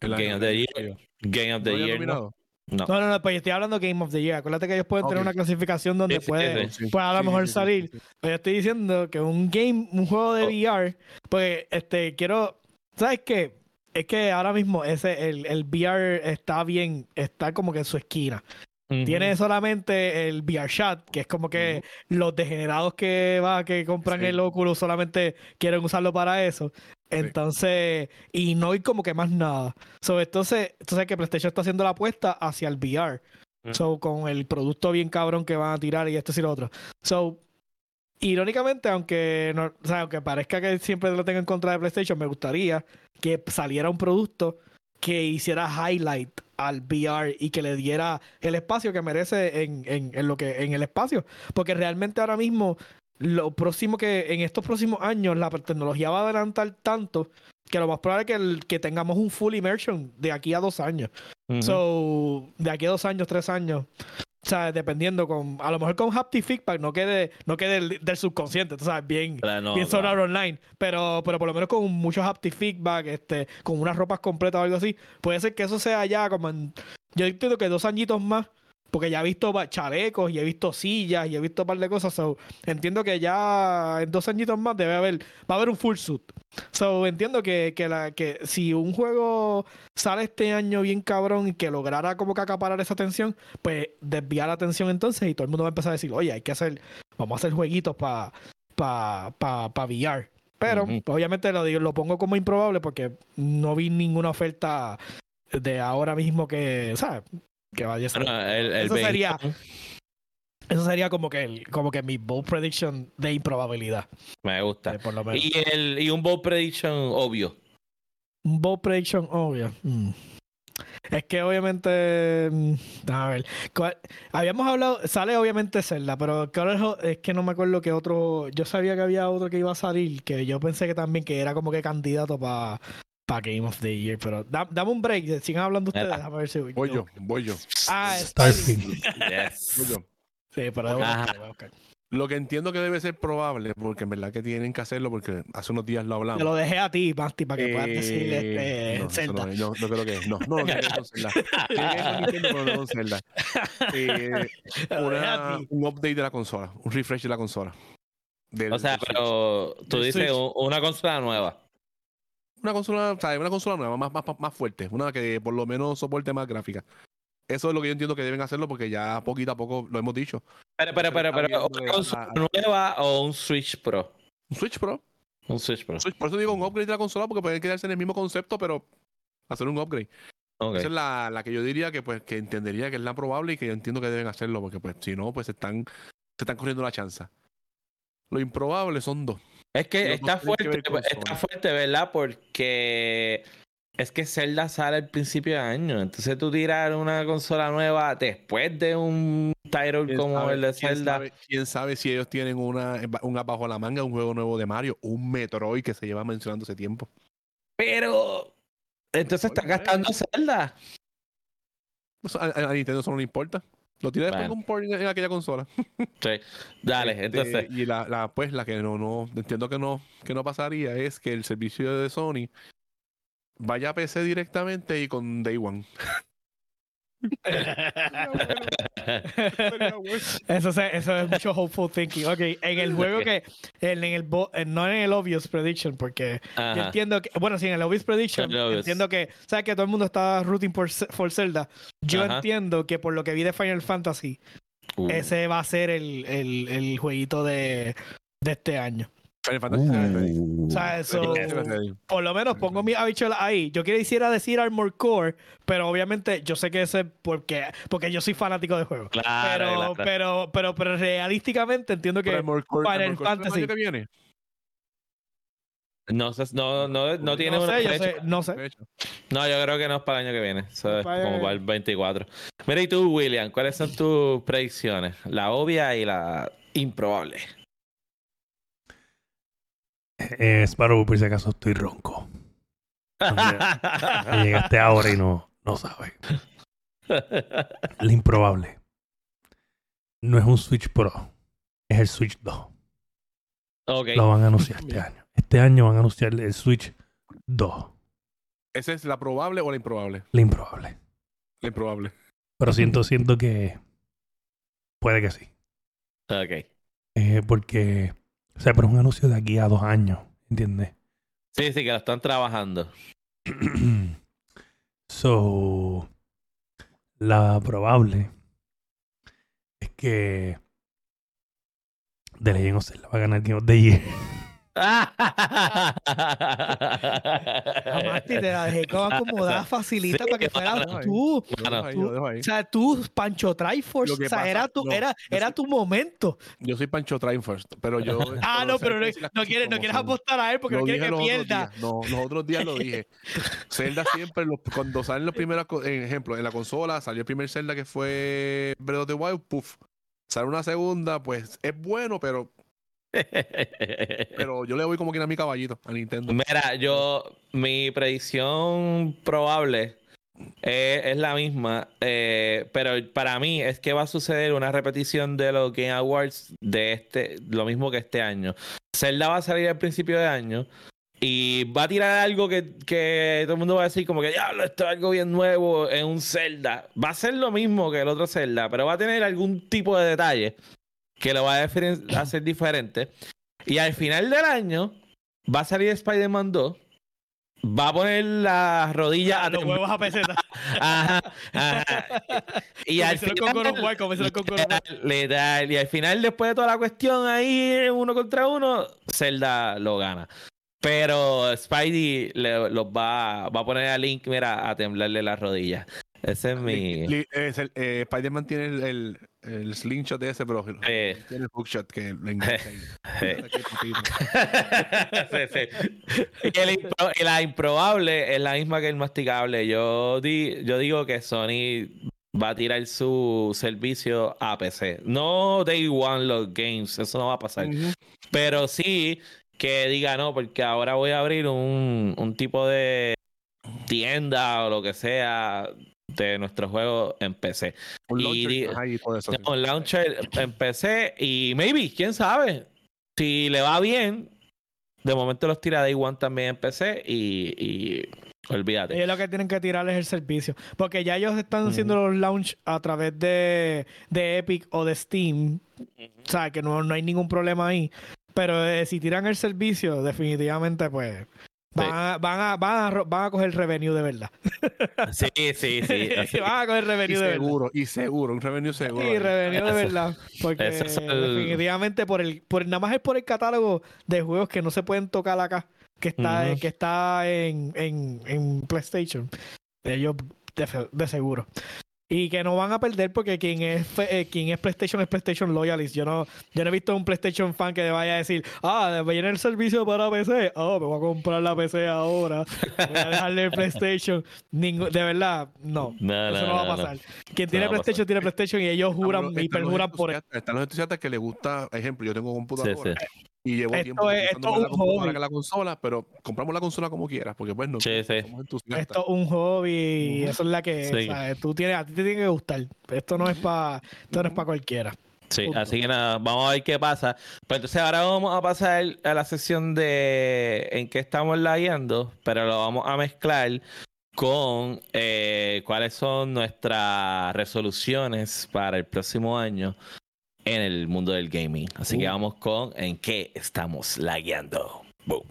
Game of the Year. Game of the Year. No. No. no, no, pues estoy hablando de Game of the Year. Acuérdate que ellos pueden tener una clasificación donde puede, a lo mejor salir. Pero yo estoy diciendo que un game, un juego de oh. VR, pues este, quiero. ¿Sabes qué? Es que ahora mismo ese, el, el VR está bien, está como que en su esquina. Tiene solamente el VR Chat, que es como que los degenerados que va, que compran el Oculus solamente quieren usarlo para eso. Entonces, y no hay como que más nada. So, entonces, entonces que PlayStation está haciendo la apuesta hacia el VR. So, con el producto bien cabrón que van a tirar y esto y lo otro. So, irónicamente, aunque no, o sea, aunque parezca que siempre lo tengo en contra de PlayStation, me gustaría que saliera un producto que hiciera highlight al VR y que le diera el espacio que merece en, en, en, lo que en el espacio porque realmente ahora mismo lo próximo que en estos próximos años la tecnología va a adelantar tanto que lo más probable es que, el, que tengamos un full immersion de aquí a dos años. So, de aquí a dos años, tres años. O sea, dependiendo con, a lo mejor con haptic feedback no quede, no quede del, subconsciente, tú sabes, bien, bien sonar online, pero, pero por lo menos con muchos haptic feedback, este, con unas ropas completas o algo así, puede ser que eso sea ya como en, yo entiendo que dos añitos más porque ya he visto chalecos y he visto sillas y he visto un par de cosas. So, entiendo que ya en dos añitos más debe haber, va a haber un full suit. So, entiendo que, que, la, que si un juego sale este año bien cabrón y que lograra como que acaparar esa atención, pues desviar la atención entonces y todo el mundo va a empezar a decir, oye, hay que hacer, vamos a hacer jueguitos para pa, pa, pa VR. Pero obviamente lo, lo pongo como improbable porque no vi ninguna oferta de ahora mismo que, ¿sabes? Que vaya a ser. eso sería. Eso sería como que, como que mi bold prediction de improbabilidad. Me gusta. Eh, ¿Y, el, y un bold prediction obvio. Un bold prediction obvio. Mm. Es que obviamente. Mm, a ver. Habíamos hablado. Sale obviamente Zelda, pero es que no me acuerdo que otro. Yo sabía que había otro que iba a salir, que yo pensé que también que era como que candidato para para Game of the Year, pero dame un break, sigan hablando ustedes, déjame ver si voy yo, voy yo. Ah, Starfield. yes. Voy yo. Sí, pero voy a buscar. Lo que entiendo que debe ser probable, porque en verdad que tienen que hacerlo, porque hace unos días lo hablamos. Te lo dejé a ti, Basti, para que puedas decirle este, no, Zelda. No, no, no, creo que no. No, no, no, no Zelda. pero no con Zelda. Eh, una, un update de la consola, un refresh de la consola. Del, o sea, pero tú dices una consola nueva una consola, o sea, una consola nueva, más, más, más fuerte, una que por lo menos soporte más gráfica. Eso es lo que yo entiendo que deben hacerlo porque ya poquito a poco lo hemos dicho. Pero, pero, pero, pero, ¿una consola nueva o un Switch Pro? Un Switch Pro. Un Switch Pro. Por eso digo un upgrade de la consola porque pueden quedarse en el mismo concepto, pero hacer un upgrade. Esa es la, la, que yo diría que pues que entendería que es la probable y que yo entiendo que deben hacerlo porque pues si no pues están se están corriendo la chanza. Lo improbable son dos. Es que está fuerte, está fuerte, ¿verdad? Porque es que Zelda sale al principio de año. Entonces tú tirar una consola nueva después de un title como el de Zelda. ¿quién sabe, si ellos tienen una, una bajo la manga, un juego nuevo de Mario, un Metroid que se lleva mencionando hace tiempo. Pero Entonces está gastando Zelda. Pues, a, a Nintendo eso no le importa. Lo tiene después Bueno. un port en, en aquella consola. Sí. Dale, Este, entonces. Y la, la, pues, la que no, no, entiendo que no, que no pasaría es que el servicio de Sony vaya a PC directamente y con Day One. Eso, se- eso es mucho hopeful thinking. Ok, en el juego que. En, el, bo- en- no en el obvious prediction, porque yo entiendo que. Bueno, sí, en el obvious prediction. El obvious. Entiendo que. ¿Sabes que todo el mundo está rooting por, por Zelda? Yo Ajá. entiendo que por lo que vi de Final Fantasy, Uh. ese va a ser el, el, el jueguito de, de este año. Final Fantasy ready. O sea, eso. Por lo menos pongo mi habichuela ahí. Yo quisiera decir Armor Core, pero obviamente yo sé que ese es porque, porque yo soy fanático de juego. Claro, Pero, claro. pero, pero, pero realísticamente entiendo que Armored Core- Final Core el Fantasy. año que viene. No, sé, no, no, no tiene no una sé, yo fecha. sé, no sé. No, yo creo que no es para el año que viene. Eso es Para el como para el 24. Mira, y tú, William, ¿cuáles son tus predicciones? La obvia y la improbable. Eh, Sparrow, por si acaso estoy ronco. Me llegaste ahora y no, no sabes. La improbable. No es un Switch Pro. Es el Switch 2. ok. Lo van a anunciar este año. Este año van a anunciar el Switch 2. ¿Esa es la probable o la improbable? La improbable. La improbable. Pero siento, siento que puede que sí. Ok. Eh, porque, o sea, pero es un anuncio de aquí a dos años, ¿entiendes? Sí, sí, que lo están trabajando. so, la probable es que The Legend of Zelda va a ganar Game of the Year. Jamás te la dejé como acomodada facilita Sí, para que fueras mano. tú. Mano. O sea, tú, Pancho Triforce. O sea, pasa- era tu, no, era, era soy- tu momento. Yo soy Pancho Train first, pero yo. Ah, no, pero no, no quieres, no apostar a él porque Lo no quieres que pierda. días. No, los otros días lo dije. Zelda siempre, los- cuando salen los primeros, en ejemplo, en la consola salió el primer Zelda que fue Breath of the Wild, puff. Sale una segunda, pues es bueno, pero, pero yo le voy como que a mi caballito, a Nintendo. Mira, yo, mi predicción probable eh, es la misma, eh, pero para mí es que va a suceder una repetición de los Game Awards de este, lo mismo que este año. Zelda va a salir al principio de año y va a tirar algo que, que todo el mundo va a decir como que diablo, esto es algo bien nuevo en un Zelda. Va a ser lo mismo que el otro Zelda, pero va a tener algún tipo de detalle que lo va a hacer diferente. Y al final del año va a salir Spider-Man 2. Va a poner la rodilla a Los temblar. huevos a peseta. Ajá, ajá. Y al final, con. Letal, letal. Y al final, después de toda la cuestión ahí, uno contra uno, Zelda lo gana. Pero Spidey le- los va, va a poner a Link, mira, a temblarle las rodillas. Ese es mi. Es el- eh, Spider-Man tiene el, el, el slingshot de ese, pero Eh. tiene el hookshot que le encanta. Eh. Sí, sí. Y, el impro- y la improbable es la misma que el masticable. Yo, di- yo digo que Sony va a tirar su servicio a PC. No Day One los games, eso no va a pasar. Pero sí que diga no, porque ahora voy a abrir un, un tipo de tienda o lo que sea de nuestro juego en PC. Un Y launcher, ajá, y todo eso, sí. Un launcher en PC y maybe, quién sabe. Si le va bien, de momento los tira Day One también en PC y, y olvídate. Ellos lo que tienen que tirar es el servicio. Porque ya ellos están haciendo los launch a través de, de Epic o de Steam. O sea, que no, no hay ningún problema ahí. Pero eh, si tiran el servicio, definitivamente, pues. Van, a, van, a, van, a, van a coger revenue de verdad. Sí, sí, sí. así. van a coger Y revenue de verdad. seguro, y seguro, un revenue seguro. Sí, revenue de verdad. Porque eso es el- definitivamente por el, por, nada más es por el catálogo de juegos que no se pueden tocar acá, que está, que está en, en, en PlayStation. Ellos de, de seguro. Y que no van a perder porque quien es fe- eh, quien es PlayStation es PlayStation Loyalist. Yo no, yo no he visto un PlayStation fan que vaya a decir, ah, viene el servicio para PC. Oh, me voy a comprar la PC ahora. Voy a dejarle el PlayStation. De verdad, no. No, Eso no, no va a no, no. pasar. Quien No tiene PlayStation tiene PlayStation y ellos juran y perjuran por él. Están los entusiastas que les gusta, ejemplo, yo tengo computadora. Sí, Y llevo Esto tiempo es- esto la un computadora hobby. que la consola, pero compramos la consola como quieras, porque pues no Sí, sí. somos entusiastas. Esto es un hobby y eso es la que Sí. ¿sabes? tú tienes, a ti te tiene que gustar. Esto no es para esto no es para cualquiera. Sí, Punto. así que nada, vamos a ver qué pasa. Pues entonces ahora vamos a pasar a la sección de en qué estamos lagueando, pero lo vamos a mezclar con eh, cuáles son nuestras resoluciones para el próximo año en el mundo del gaming. Así que Uh. vamos con en qué estamos lagueando. Boom.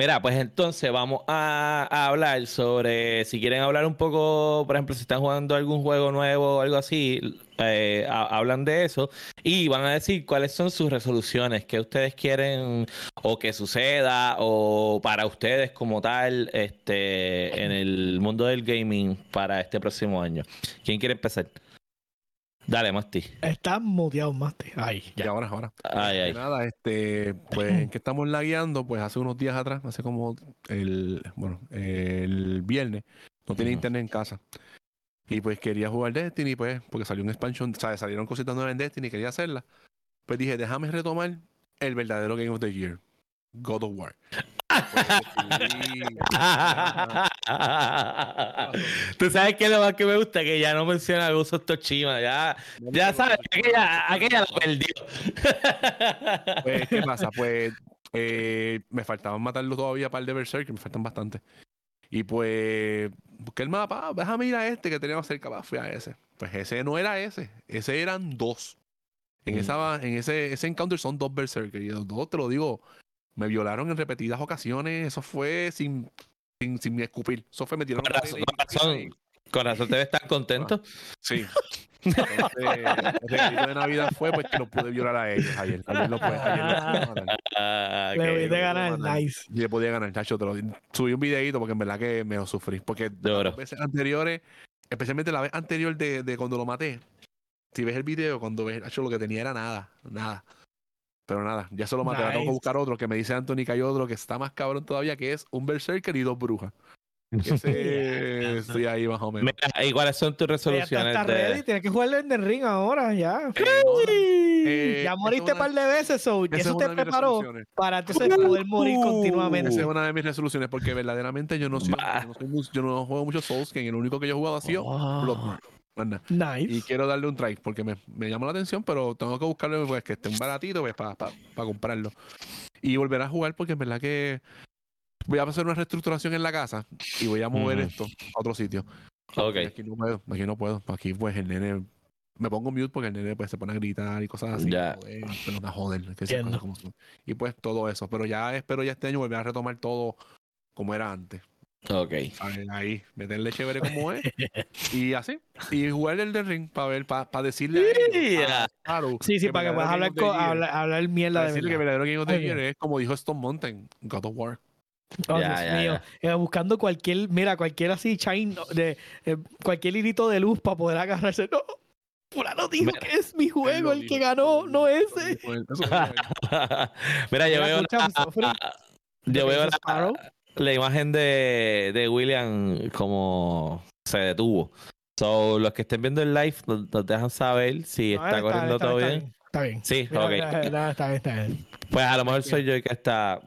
Mira, pues entonces vamos a, hablar sobre, si quieren hablar un poco, por ejemplo, si están jugando algún juego nuevo o algo así, eh, ha- hablan de eso y van a decir cuáles son sus resoluciones, qué ustedes quieren o que suceda o para ustedes como tal este, en el mundo del gaming para este próximo año. ¿Quién quiere empezar? Dale, Masti. Estás muteado, Masti. Ay, Y ahora, ahora. Ay, ay. Nada, este, pues en que estamos lagueando, pues hace unos días atrás, hace como el, bueno, el viernes, no tenía Ujú. internet en casa. Y pues quería jugar Destiny, pues, porque salió un expansion, ¿sabes? Salieron cositas nuevas en Destiny, quería hacerla. Pues dije, déjame retomar el verdadero Game of the Year, God of War. Tú sabes que lo más que me gusta que ya no menciona Ghost of Tsushima, ya, ya sabes que aquella, aquella la perdió. Pues, ¿qué pasa? Pues eh, me faltaban matarlo todavía para el de Berserk, me faltan bastante. Y pues busqué el mapa, ah, déjame ir a este que teníamos cerca, fui a ese. Pues ese no era ese, ese eran dos. En, Mm. esa, en ese, ese encounter son dos Berserkers, y los dos, te lo digo, me violaron en repetidas ocasiones, eso fue sin, sin, sin escupir, eso fue me tiraron Con una razón, tele con y- razón, con razón te ves tan contento. Sí. Entonces, el regalito de Navidad fue pues que lo pude violar a ellos ayer. Ayer lo pude, ayer lo pude matar. Ah, le lo ganar, nice. Y le podía ganar, chacho. te lo- subí un videito porque en verdad que me lo sufrí. Porque las veces anteriores, especialmente la vez anterior de, de cuando lo maté, si ves el video, cuando ves, chacho, lo que tenía era nada, nada. Pero nada, ya se lo maté. Ahora tengo que Nice. buscar otro que me dice Anthony que hay otro que está más cabrón todavía, que es un Berserker y dos brujas. Ese, estoy ahí más o menos. Mira, ¿y cuáles son tus Ya está, resoluciones? está de- ready, tienes que jugar el Elden Ring ahora, ya. Eh, no, eh, ya moriste un par de veces, so Esa eso es te preparó para entonces poder morir Uh. continuamente. Esa es una de mis resoluciones porque verdaderamente yo no soy, Bah. yo no, soy mu- yo no juego mucho Souls, que el único que yo he jugado ha sido Oh. Bloodborne. Más nada. Y Nice. quiero darle un try porque me, me llama la atención, pero tengo que buscarlo pues, que esté un baratito pues, para comprarlo. Y volver a jugar porque en verdad que voy a hacer una reestructuración en la casa y voy a mover esto a otro sitio. Ok. Y Aquí no puedo, aquí no puedo. Aquí pues el nene me pongo mute porque el nene pues se pone a gritar y cosas así. Ya. joder, pero me joder, que como son. Y pues todo eso. Pero ya espero ya este año volver a retomar todo como era antes. Ok. A ver, ahí, meterle chévere como es. y así. Y jugar el del ring para ver, para decirle a Yeah. a Haru, Sí, sí, que para que puedas hablar, Game of the co- Year, hablar, hablar mierda para de decirle que verdad. verdadero Game of the Year es como dijo Stone Mountain, God of War. Oh, Ya, Dios ya, mío. Eh, buscando cualquier, mira, cualquier así, chain, de, eh, cualquier hilito de luz para poder agarrarse. No, fulano dijo Mira, que es mi juego el que dijo, ganó, no ese. Mira, yo veo, la, yo veo la, la imagen de, de William como se detuvo. So, los que estén viendo el live nos, nos dejan saber si No, está corriendo está- todo está bien. Está bien. Sí, Mira, ok. está bien, está bien. Pues a lo mejor soy yo el que está.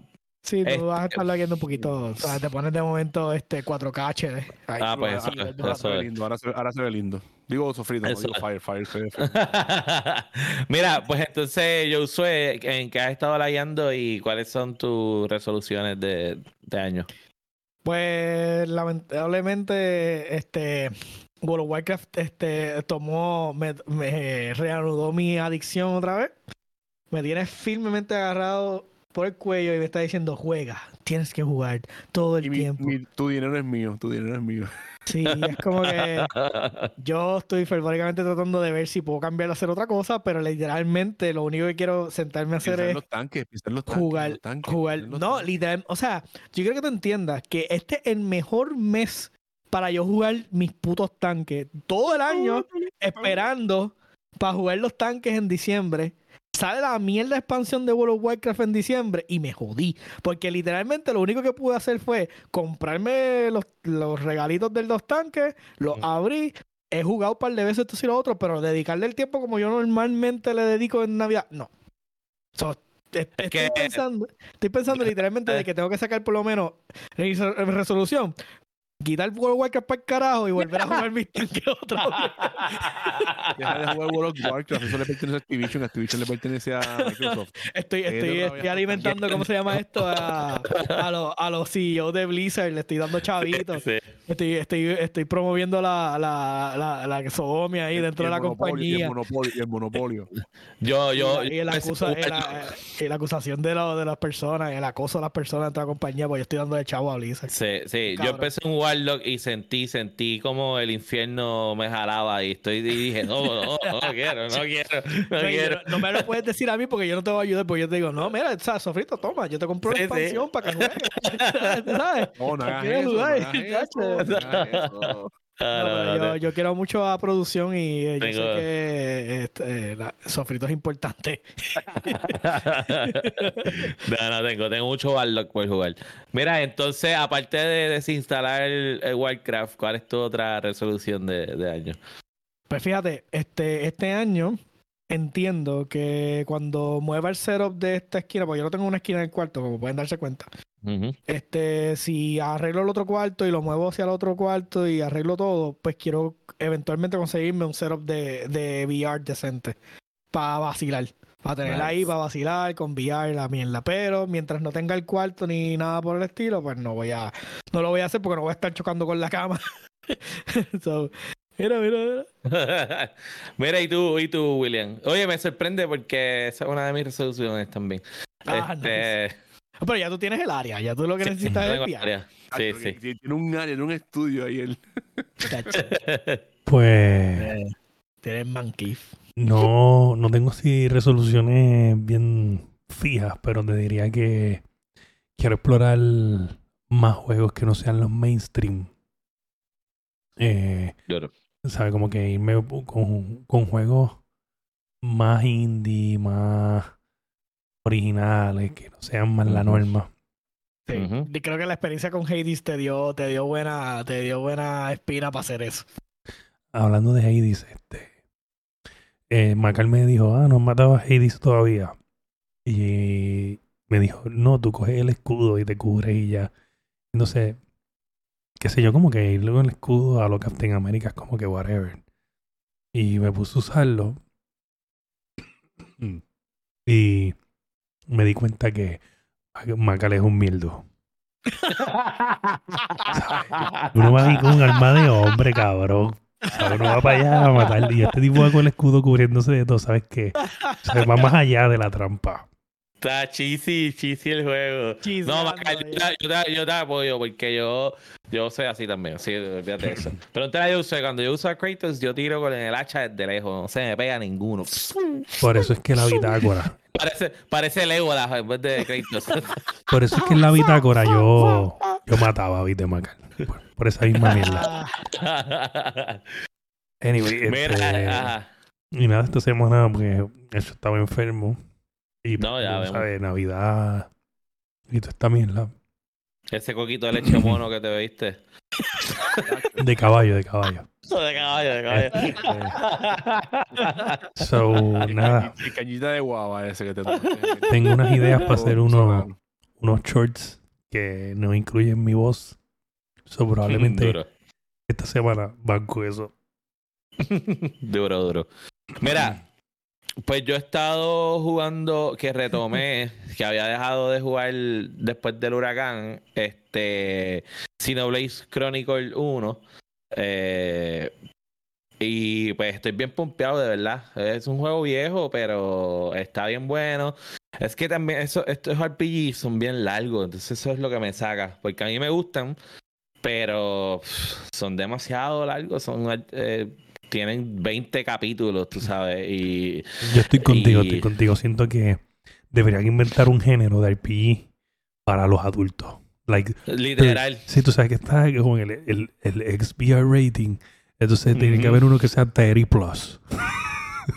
Sí, tú Este- vas a estar viendo un poquito. O sea, te pones de momento este 4K HD. Ahí. Ah, pues Ahora- eso, ahora- es, ahora eso se ve es. lindo, ahora se, ahora se ve lindo. Digo sofrito, no Eso digo fire, fire. feo. Mira, pues entonces, Josué, ¿en qué has estado layando y cuáles son tus resoluciones de, de año? Pues lamentablemente, este World of Warcraft este, tomó, me, me reanudó mi adicción otra vez. Me tiene firmemente agarrado por el cuello y me está diciendo, juega, tienes que jugar todo el Y mi- tiempo. mi- tu dinero es mío, tu dinero es mío. Sí, es como que yo estoy fervoricamente tratando de ver si puedo cambiar a hacer otra cosa, pero literalmente lo único que quiero sentarme a hacer es los tanques, los tanques. jugar, los tanques, jugar. los No, literal, o sea, yo quiero que tú entiendas que este es el mejor mes para yo jugar mis putos tanques. Todo el año esperando para jugar los tanques en diciembre. Sale la mierda expansión de World of Warcraft en diciembre y me jodí. Porque literalmente lo único que pude hacer fue comprarme los, los regalitos del dos tanques, los abrí, he jugado un par de veces esto y lo otro, pero dedicarle el tiempo como yo normalmente le dedico en Navidad, no. So, est- estoy, que- pensando, estoy pensando literalmente de que tengo que sacar por lo menos resol- resolución. Quitar World of Warcraft para el carajo y volver a jugar mis tanques otra vez. Deja de jugar World of Warcraft, eso le pertenece a Activision, Activision le pertenece a Microsoft. Estoy, Eh, estoy, estoy alimentando, ¿cómo se llama esto? A, a, los, a los CEOs de Blizzard, le estoy dando chavitos. Sí. Estoy, estoy, estoy promoviendo la, la, la, la sodomia ahí dentro de la monopolio, y el compañía. monopolio, y el monopolio. Yo, yo, y, la, empecé a acusa- y jugar- la- y la acusación de, lo- de las personas, el acoso de las personas dentro de la compañía, pues yo estoy dando de chavo a Blizzard. Sí, sí. Yo empecé un Warlock y sentí, sentí como el infierno me jalaba y estoy y dije, no, no, no quiero, no quiero, no No, y quiero. no, no me lo puedes decir a mí porque yo no te voy a ayudar, porque yo te digo, no, mira, o sea, Sofrito, toma, yo te compro Sí, sí. expansión para que juegues. ¿Sabes? No, no hagas ¿Quieres eso, no jugar? hagas eso, no hagas eso. Ah, No, no, pero no, yo, quiero mucho a producción y eh, yo sé que este, la- Sofrito es importante. no, no tengo, tengo mucho Warlock por jugar. Mira, entonces, aparte de desinstalar el, el Warcraft, ¿cuál es tu otra resolución de, de año? Pues fíjate, este, este año entiendo que cuando mueva el setup de esta esquina, porque yo no tengo una esquina en el cuarto, como pueden darse cuenta. Este, si arreglo el otro cuarto y lo muevo hacia el otro cuarto y arreglo todo, pues quiero eventualmente conseguirme un setup de, de VR decente para vacilar. Para tenerla ahí, para vacilar, con VR la mierda. Pero mientras no tenga el cuarto ni nada por el estilo, pues no voy a, no lo voy a hacer porque no voy a estar chocando con la cama. So, mira, mira, mira. Mira, y tú, y tú, William. Oye, me sorprende porque esa es una de mis resoluciones también. Ah, este, Pero ya tú tienes el área, ya tú lo que sí, necesitas es el área. Sí, sí. Tiene un área, tiene un estudio ahí. El... Chacho, Pues Tienes manquif. no, no tengo así resoluciones bien fijas, pero te diría que quiero explorar más juegos que no sean los mainstream. Eh, Claro. ¿Sabe? Como que irme con, con juegos más indie, más originales, que no sean más la norma. Sí. Y creo que la experiencia con Hades te dio, te dio buena, te dio buena espina para hacer eso. Hablando de Hades, este. Eh, Macal me dijo, ah, no has matado a Hades todavía. Y me dijo, no, tú coges el escudo y te cubres y ya. Entonces, qué sé yo, como que ir luego el escudo a lo Captain America es como que whatever. Y me puse a usarlo. Y me di cuenta que Macal es un mildo. Uno va ahí con un arma de hombre, cabrón. Uno va para allá a matar. Y este tipo va con el escudo cubriéndose de todo. ¿Sabes qué? Se va más allá de la trampa. Está cheesy, cheesy el juego. No, Macal, yo, te, yo, te, yo te apoyo porque yo, yo soy así también. Sí, eso. Pero entonces yo usé, cuando yo uso a Kratos, yo tiro con el hacha desde lejos. No se me pega ninguno. Por eso es que la bitácora. Parece, parece Legolas en vez de Kratos. Por eso es que en la bitácora yo, yo mataba a Vite Macal. Por, por esa misma mierda. Anyway, este, Mira, ajá. y nada, esta semana, porque yo estaba enfermo. Y No, ya tú vemos. sabes, Navidad. Y toda esta mierda. ese coquito de leche mono que te viste. De caballo, de caballo. De caballo, de caballo. Este, so, nada. El cañita de guava ese que te Tengo unas ideas para hacer unos, unos shorts que no incluyen mi voz. So, probablemente Duro. esta semana banco eso. Duro, duro. Mira, pues yo he estado jugando, que retomé, que había dejado de jugar después del huracán, este, Xenoblade Chronicle 1. eh, y pues estoy bien pompeado, de verdad. Es un juego viejo, pero está bien bueno. Es que también eso, estos RPG son bien largos, entonces eso es lo que me saca. Porque a mí me gustan, pero son demasiado largos, son eh, tienen 20 capítulos, tú sabes, y Yo estoy contigo, Y- estoy contigo. Siento que deberían inventar un género de RPG para los adultos. Like, Literal. Sí, tú sabes que está con el, el, el XBR rating. Entonces tiene que haber uno que sea Terry Plus.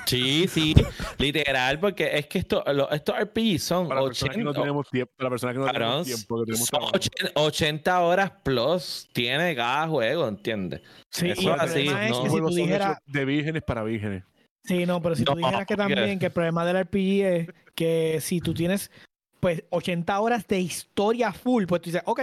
Sí, sí, literal, porque es que esto, lo, estos RPGs son Para la 80, persona que no tenemos tiempo, para que no Cabrón, tenemos tiempo, que tenemos son trabajo. 80, 80 horas plus tiene cada juego, ¿entiendes? Sí, Eso y el así, problema es no. que si tú dijeras, de vírgenes para vírgenes. sí, no, pero si tú No, dijeras que también que el problema del RPG es que si tú tienes pues 80 horas de historia full, pues tú dices, ok,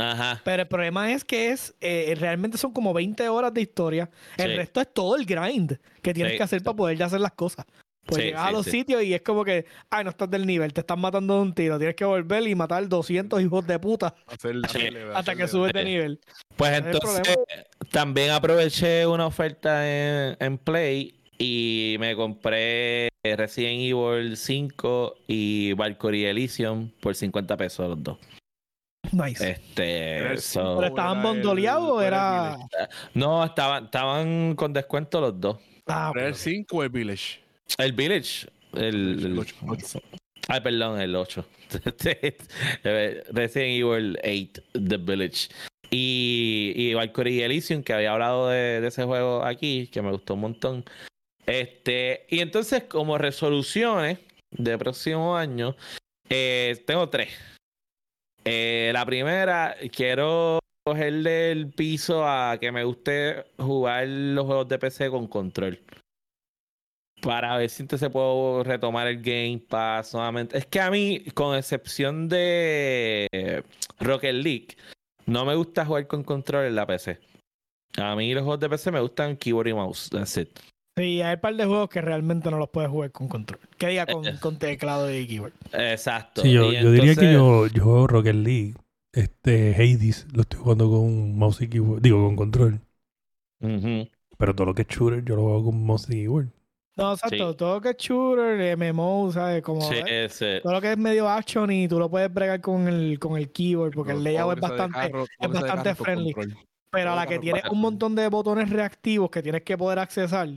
Ajá. pero el problema es que es eh, realmente son como 20 horas de historia. El Sí. resto es todo el grind que tienes Sí, que hacer para poder ya hacer las cosas. Pues Sí, llegas a los sí. sitios y es como que, ay, no estás del nivel, te están matando de un tiro, tienes que volver y matar 200 hijos de puta hacerle- hasta que subes de nivel. Pues entonces también aproveché una oferta en, en Play y me compré Resident Evil 5 y Valkyrie Elysium por 50 pesos los dos. Nice. Este, so- ¿Pero estaban bondoleados o era no, estaban, estaban con descuento los dos. Ah, ¿Era el ok. 5 o el Village? El Village. El, El ocho, ocho. Ay, perdón, el 8. Resident Evil 8, The Village. Y, y Valkyrie Elysium, que había hablado de, de ese juego aquí, que me gustó un montón. Este, y entonces, como resoluciones de próximo año, eh, tengo tres. Eh, la primera, quiero cogerle el piso a que me guste jugar los juegos de PC con control. Para ver si entonces puedo retomar el Game Pass nuevamente. Es que a mí, con excepción de Rocket League, no me gusta jugar con control en la PC. A mí los juegos de PC me gustan keyboard y mouse. That's it. Sí, hay un par de juegos que realmente no los puedes jugar con control. Que diga con, Eh, con teclado y keyboard. Exacto. Sí, yo, Y yo diría que yo, yo juego Rocket League. Este Hades lo estoy jugando con mouse y keyboard. Digo, con control. Ujú. Pero todo lo que es shooter yo lo juego con mouse y keyboard. No, exacto. Sí. Todo lo que es shooter, MMO, ¿sabes? Como, Sí, ese- Todo lo que es medio action y tú lo puedes bregar con el, con el keyboard porque el layout es bastante... carro- de bastante friendly. control. Pero a la que tiene un montón de botones reactivos que tienes que poder accesar,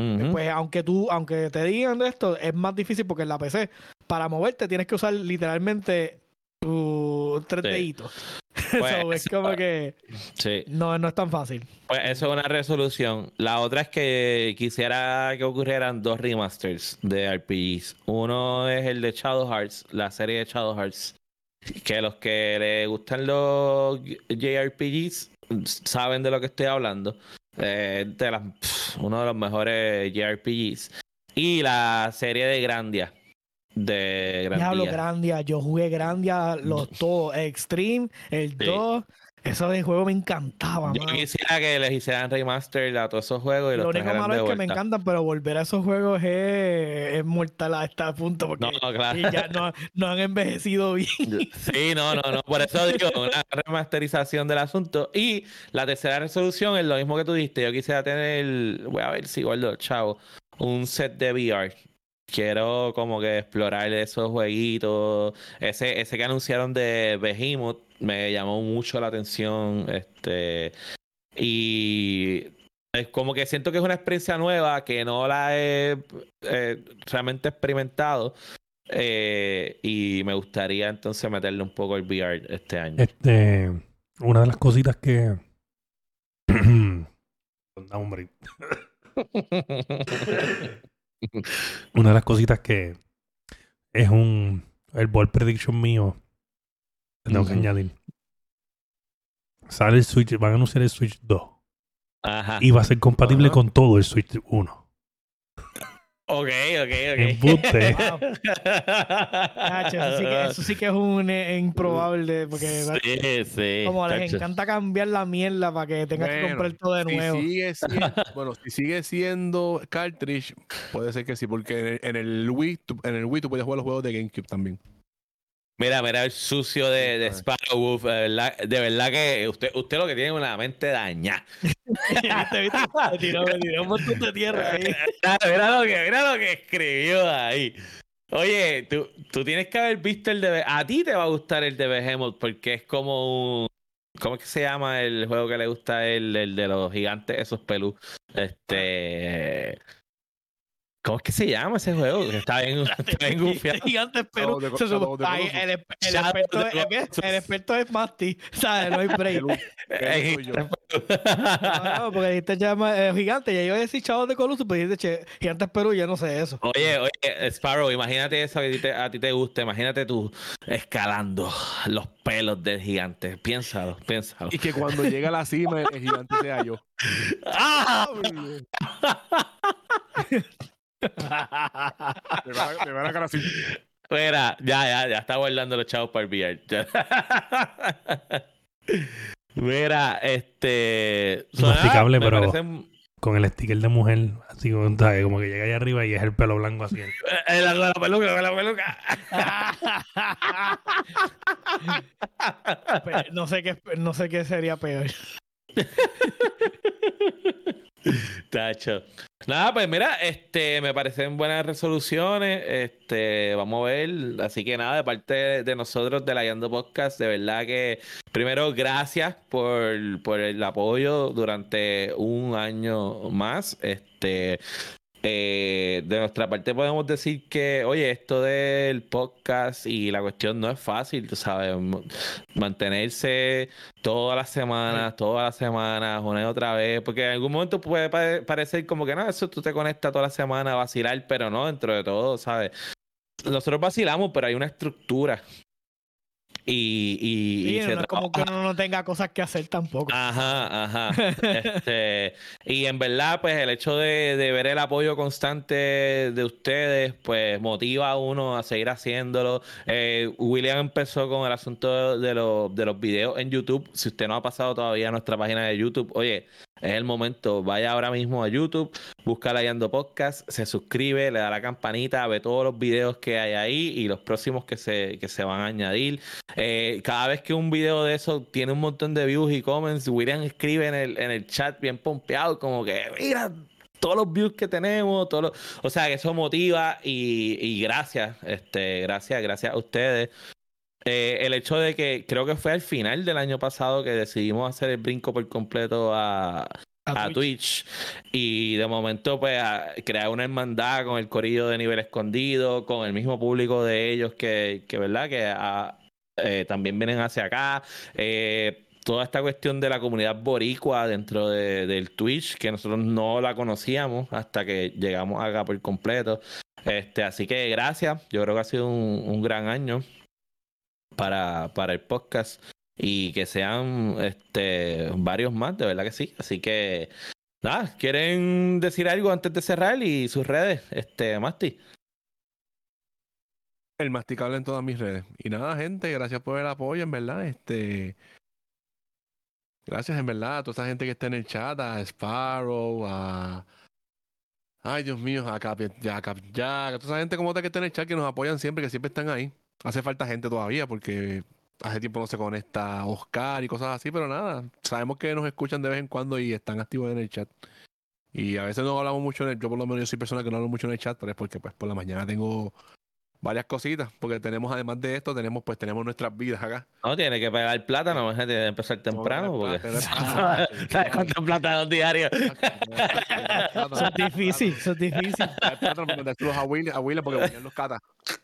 Ujú. pues aunque tú, aunque te digan de esto, es más difícil porque en la PC, para moverte tienes que usar literalmente tus tres Sí. deditos. Pues, So, es como que Sí. no, no es tan fácil. Pues eso es una resolución. La otra es que quisiera que ocurrieran dos remasters de RPGs. Uno es el de Shadow Hearts, la serie de Shadow Hearts. Que los que les gustan los JRPGs saben de lo que estoy hablando. Eh, de las, pf, uno de los mejores JRPGs. Y la serie de Grandia. De Diablo Grandia. Grandia, yo jugué Grandia los dos, Extreme, el Sí. 2, eso de juego me encantaba, Yo mano. quisiera que les hicieran remaster a todos esos juegos y los Lo único malo es que me encantan, pero volver a esos juegos es, es mortal a este punto porque No, claro. y ya no, no han envejecido bien. Sí, no, no, no. Por eso digo, una remasterización del asunto. Y la tercera resolución es lo mismo que tú dijiste. Yo quisiera tener, voy a ver si guardo, chavo, un set de VR. Quiero como que explorar esos jueguitos. Ese, ese que anunciaron de Behemoth me llamó mucho la atención. Este. Y es como que siento que es una experiencia nueva que no la he eh, realmente experimentado. Eh, y me gustaría entonces meterle un poco el VR este año. Este, una de las cositas que. Break. Una de las cositas que es un. El ball prediction mío. Tengo que añadir. Sale el Switch, van a anunciar el Switch 2. Ajá. Y va a ser compatible Ajá. con todo el Switch 1. Ok, ok, ok. Wow. Eso, sí que, eso sí que es un eh, improbable porque Sí, sí. como les encanta cambiar la mierda para que tengas que comprar todo de Si nuevo. sigue siendo, bueno, si sigue siendo cartridge, puede ser que sí, porque en el, en el Wii, tú- en el Wii tú puedes jugar los juegos de GameCube también. Mira, mira el sucio de, de Sparrow Wolf. De verdad, de verdad que usted, usted lo que tiene es una mente dañada. ¿Viste, viste? Me tiró, me tiró un montón de tierra ahí. Mira, mira lo que, mira lo que escribió ahí. Oye, tú, tú tienes que haber visto el de... A ti te va a gustar el de Behemoth porque es como un... ¿Cómo es que se llama el juego que le gusta a él? El de los gigantes, esos pelú. Este... ¿Cómo es que se llama ese juego? Está bien, está bien gufiado. Gigantes Se Colossus. el, experto de es, el experto es Masti. ¿Sabes? No hay break. Yo. No, no, porque dijiste llama eh, gigante. Ya iba a decir chavos de Colossus, pero dijiste che, gigantes Perú. Ya no sé eso. Oye, oye, Sparrow, imagínate eso que a ti te, a ti te gusta. Imagínate tú escalando los pelos del gigante. Piénsalo, piénsalo. Y que cuando llega a la cima, el gigante sea yo. ¡Ah! Me van a- cara así. Mira, ya, ya, ya está guardando los chavos para el VR. Mira, este. Masticable, me pero- parecen- Con el sticker de mujer, así como, ¿sabes? como que llega ahí arriba y es el pelo blanco así. Eh, la, la peluca, la peluca. Pe- no sé qué, no sé qué sería peor. Tacho. Nada, pues mira, este, me parecen buenas resoluciones. Este, vamos a ver. Así que nada, de parte de, nosotros de la Guiando Podcast, de verdad que primero, gracias por, por el apoyo durante un año más. Este. Eh, de nuestra parte podemos decir que, oye, esto del podcast y la cuestión no es fácil, tú sabes, mantenerse todas las semanas, todas las semanas, una y otra vez, porque en algún momento puede pare- parecer como que no, eso tú te conectas toda la semana a vacilar, pero no, dentro de todo, ¿sabes? Nosotros vacilamos, pero hay una estructura. Y, y, Sí, y se no como que uno no tenga cosas que hacer tampoco. Ajá, ajá. Este, y en verdad, pues el hecho de, de ver el apoyo constante de ustedes, pues motiva a uno a seguir haciéndolo. Eh, William empezó con el asunto de, los de los videos en YouTube. Si usted no ha pasado todavía a nuestra página de YouTube, oye, es el momento. Vaya ahora mismo a YouTube, busca la Yando Podcast, se suscribe, le da la campanita, ve todos los videos que hay ahí y los próximos que se, que se van a añadir. Eh, cada vez que un video de eso tiene un montón de views y comments, William escribe en el, en el chat bien pompeado, como que, mira, todos los views que tenemos, todos los- o sea, que eso motiva y, y gracias, este, gracias, gracias a ustedes. Eh, el hecho de que creo que fue al final del año pasado que decidimos hacer el brinco por completo a, a Twitch. y de momento pues a crear una hermandad con el corillo de nivel escondido, con el mismo público de ellos que, que verdad que ah, eh, también vienen hacia acá. Eh, toda esta cuestión de la comunidad boricua dentro de- del Twitch, que nosotros no la conocíamos hasta que llegamos acá por completo. Este, así que gracias, yo creo que ha sido un, un gran año para, para el podcast y que sean este varios más, de verdad que sí. Así que nada, ¿quieren decir algo antes de cerrar y sus redes, este Masti? El masticable en todas mis redes. Y nada, gente, gracias por el apoyo, en verdad. Este. Gracias, en verdad, a toda esa gente que está en el chat, a Sparrow, a. Ay, Dios mío, a Cap ya, Cap Jack, a toda esa gente como tal que está en el chat que nos apoyan siempre, que siempre están ahí. Hace falta gente todavía porque hace tiempo no se conecta Oscar y cosas así, pero nada, sabemos que nos escuchan de vez en cuando y están activos en el chat. Y a veces no hablamos mucho en el, yo por lo menos yo soy persona que no hablo mucho en el chat, pero es porque pues por la mañana tengo varias cositas, porque tenemos además de esto, tenemos pues tenemos nuestras vidas acá. No, tiene que pegar plata, no tiene que empezar temprano, No, porque. ¿sabes cuántos plátanos diarios? Eso es difícil, eso es difícil. Los a William, a William porque William los cata.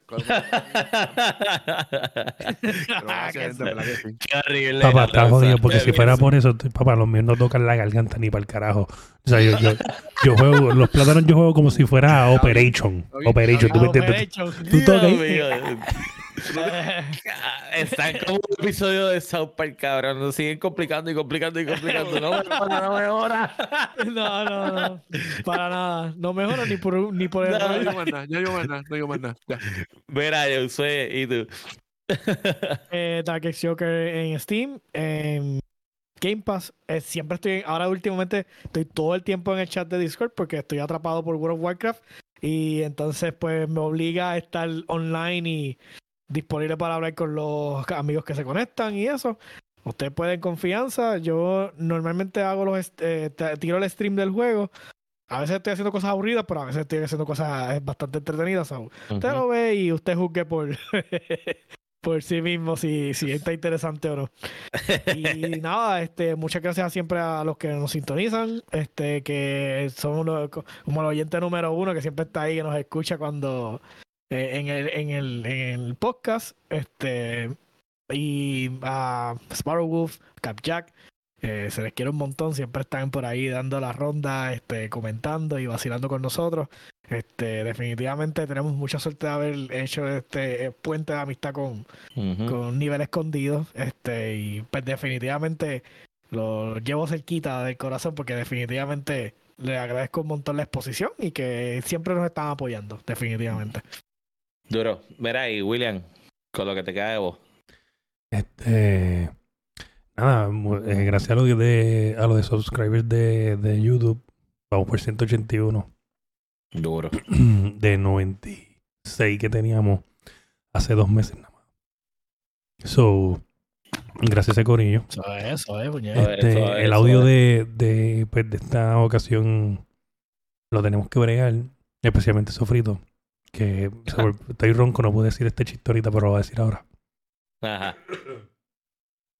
Gente, de. Qué horrible. Papá, está jodido, porque si fuera por eso, papá, los míos no tocan la garganta ni para el carajo. O sea, yo, yo, yo juego, los plátanos yo juego como si fuera Operation. Operation, ¿tú me entiendes? Ahí. Están como un episodio de South Park, cabrón. Nos siguen complicando y complicando y complicando. No mejora, no mejora. No, no, no. Para nada. No mejora ni por, un- ni por el No, digo más nada, no digo más nada, no digo más nada. Ya. Mira, yo sé, y tú. eh, Darkest Joker en Steam, en Game Pass. Eh, siempre estoy, ahora últimamente estoy todo el tiempo en el chat de Discord porque estoy atrapado por World of Warcraft y entonces pues me obliga a estar online y disponible para hablar con los amigos que se conectan y eso. Ustedes pueden confianza. Yo normalmente hago los eh, tiro el stream del juego. A veces estoy haciendo cosas aburridas, pero a veces estoy haciendo cosas bastante entretenidas. so, Usted lo ve y usted juzgue por, por sí mismo si, si está interesante o no. Y nada, este, muchas gracias siempre a los que nos sintonizan, este, que son uno, como el oyente número uno que siempre está ahí, que nos escucha cuando eh, en, el, en, el, en el podcast, este, y a Sparrow Wolf, Capjack, eh, se les quiere un montón, siempre están por ahí dando la ronda, este, comentando y vacilando con nosotros. Este, definitivamente tenemos mucha suerte de haber hecho este puente de amistad con, con nivel escondido. Este, y pues definitivamente lo llevo cerquita del corazón porque definitivamente le agradezco un montón la exposición y que siempre nos están apoyando, definitivamente. Duro. Mira ahí, William, con lo que te queda de vos. Este. Nada, eh, gracias a lo de, a lo de subscribers de, de YouTube, vamos por 181. Duro. De 96 que teníamos hace dos meses nada más. So, gracias a Corillo. Eso es, eso es, este, El audio de, de, pues, de esta ocasión lo tenemos que bregar, especialmente Sofrito. Que estoy ronco, no puedo decir este chiste ahorita, pero lo voy a decir ahora. Ajá.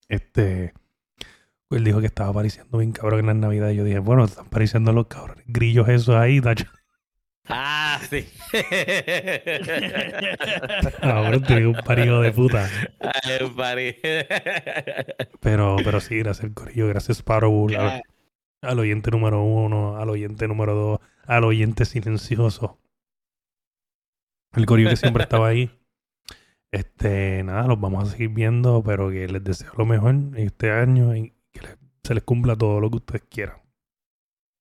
Este. Él dijo que estaba apareciendo bien cabrón en la Navidad. Y yo dije, bueno, están apareciendo los cabrones grillos esos ahí, Tacho. Ah, sí. Ahora tengo un parido de puta. Ay, un pero, pero sí, gracias Corillo, gracias Sparrow, al, al oyente número uno, al oyente número dos, al oyente silencioso. El Corillo que siempre estaba ahí. Este, nada, los vamos a seguir viendo, pero que les deseo lo mejor este año y que se les cumpla todo lo que ustedes quieran.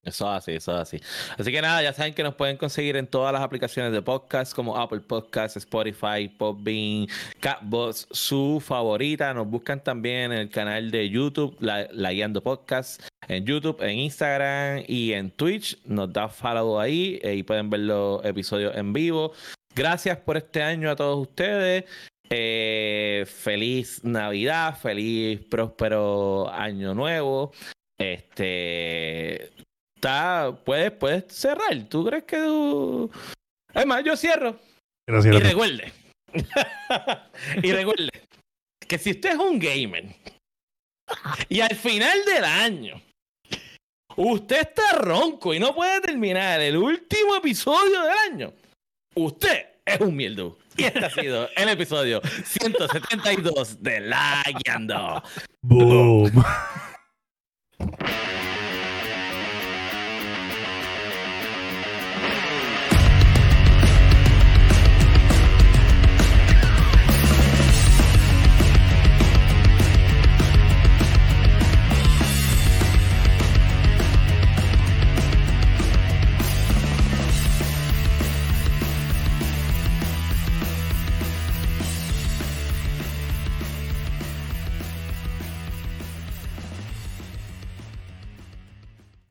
Eso así, eso así. Así que nada, ya saben que nos pueden conseguir en todas las aplicaciones de podcast como Apple Podcasts, Spotify, Podbean, Catbox, su favorita. Nos buscan también en el canal de YouTube, La, la Guiando Podcast, en YouTube, en Instagram y en Twitch. Nos da follow ahí y pueden ver los episodios en vivo. Gracias por este año a todos ustedes. Eh, feliz Navidad, feliz próspero año nuevo. Este puedes, puedes cerrar. ¿Tú crees que tú... Es más, yo cierro. Gracias. Y recuerde. y recuerde que si usted es un gamer y al final del año usted está ronco y no puede terminar el último episodio del año, usted es un mildu. Y este ha sido el episodio 172 de La Guiando. Boom.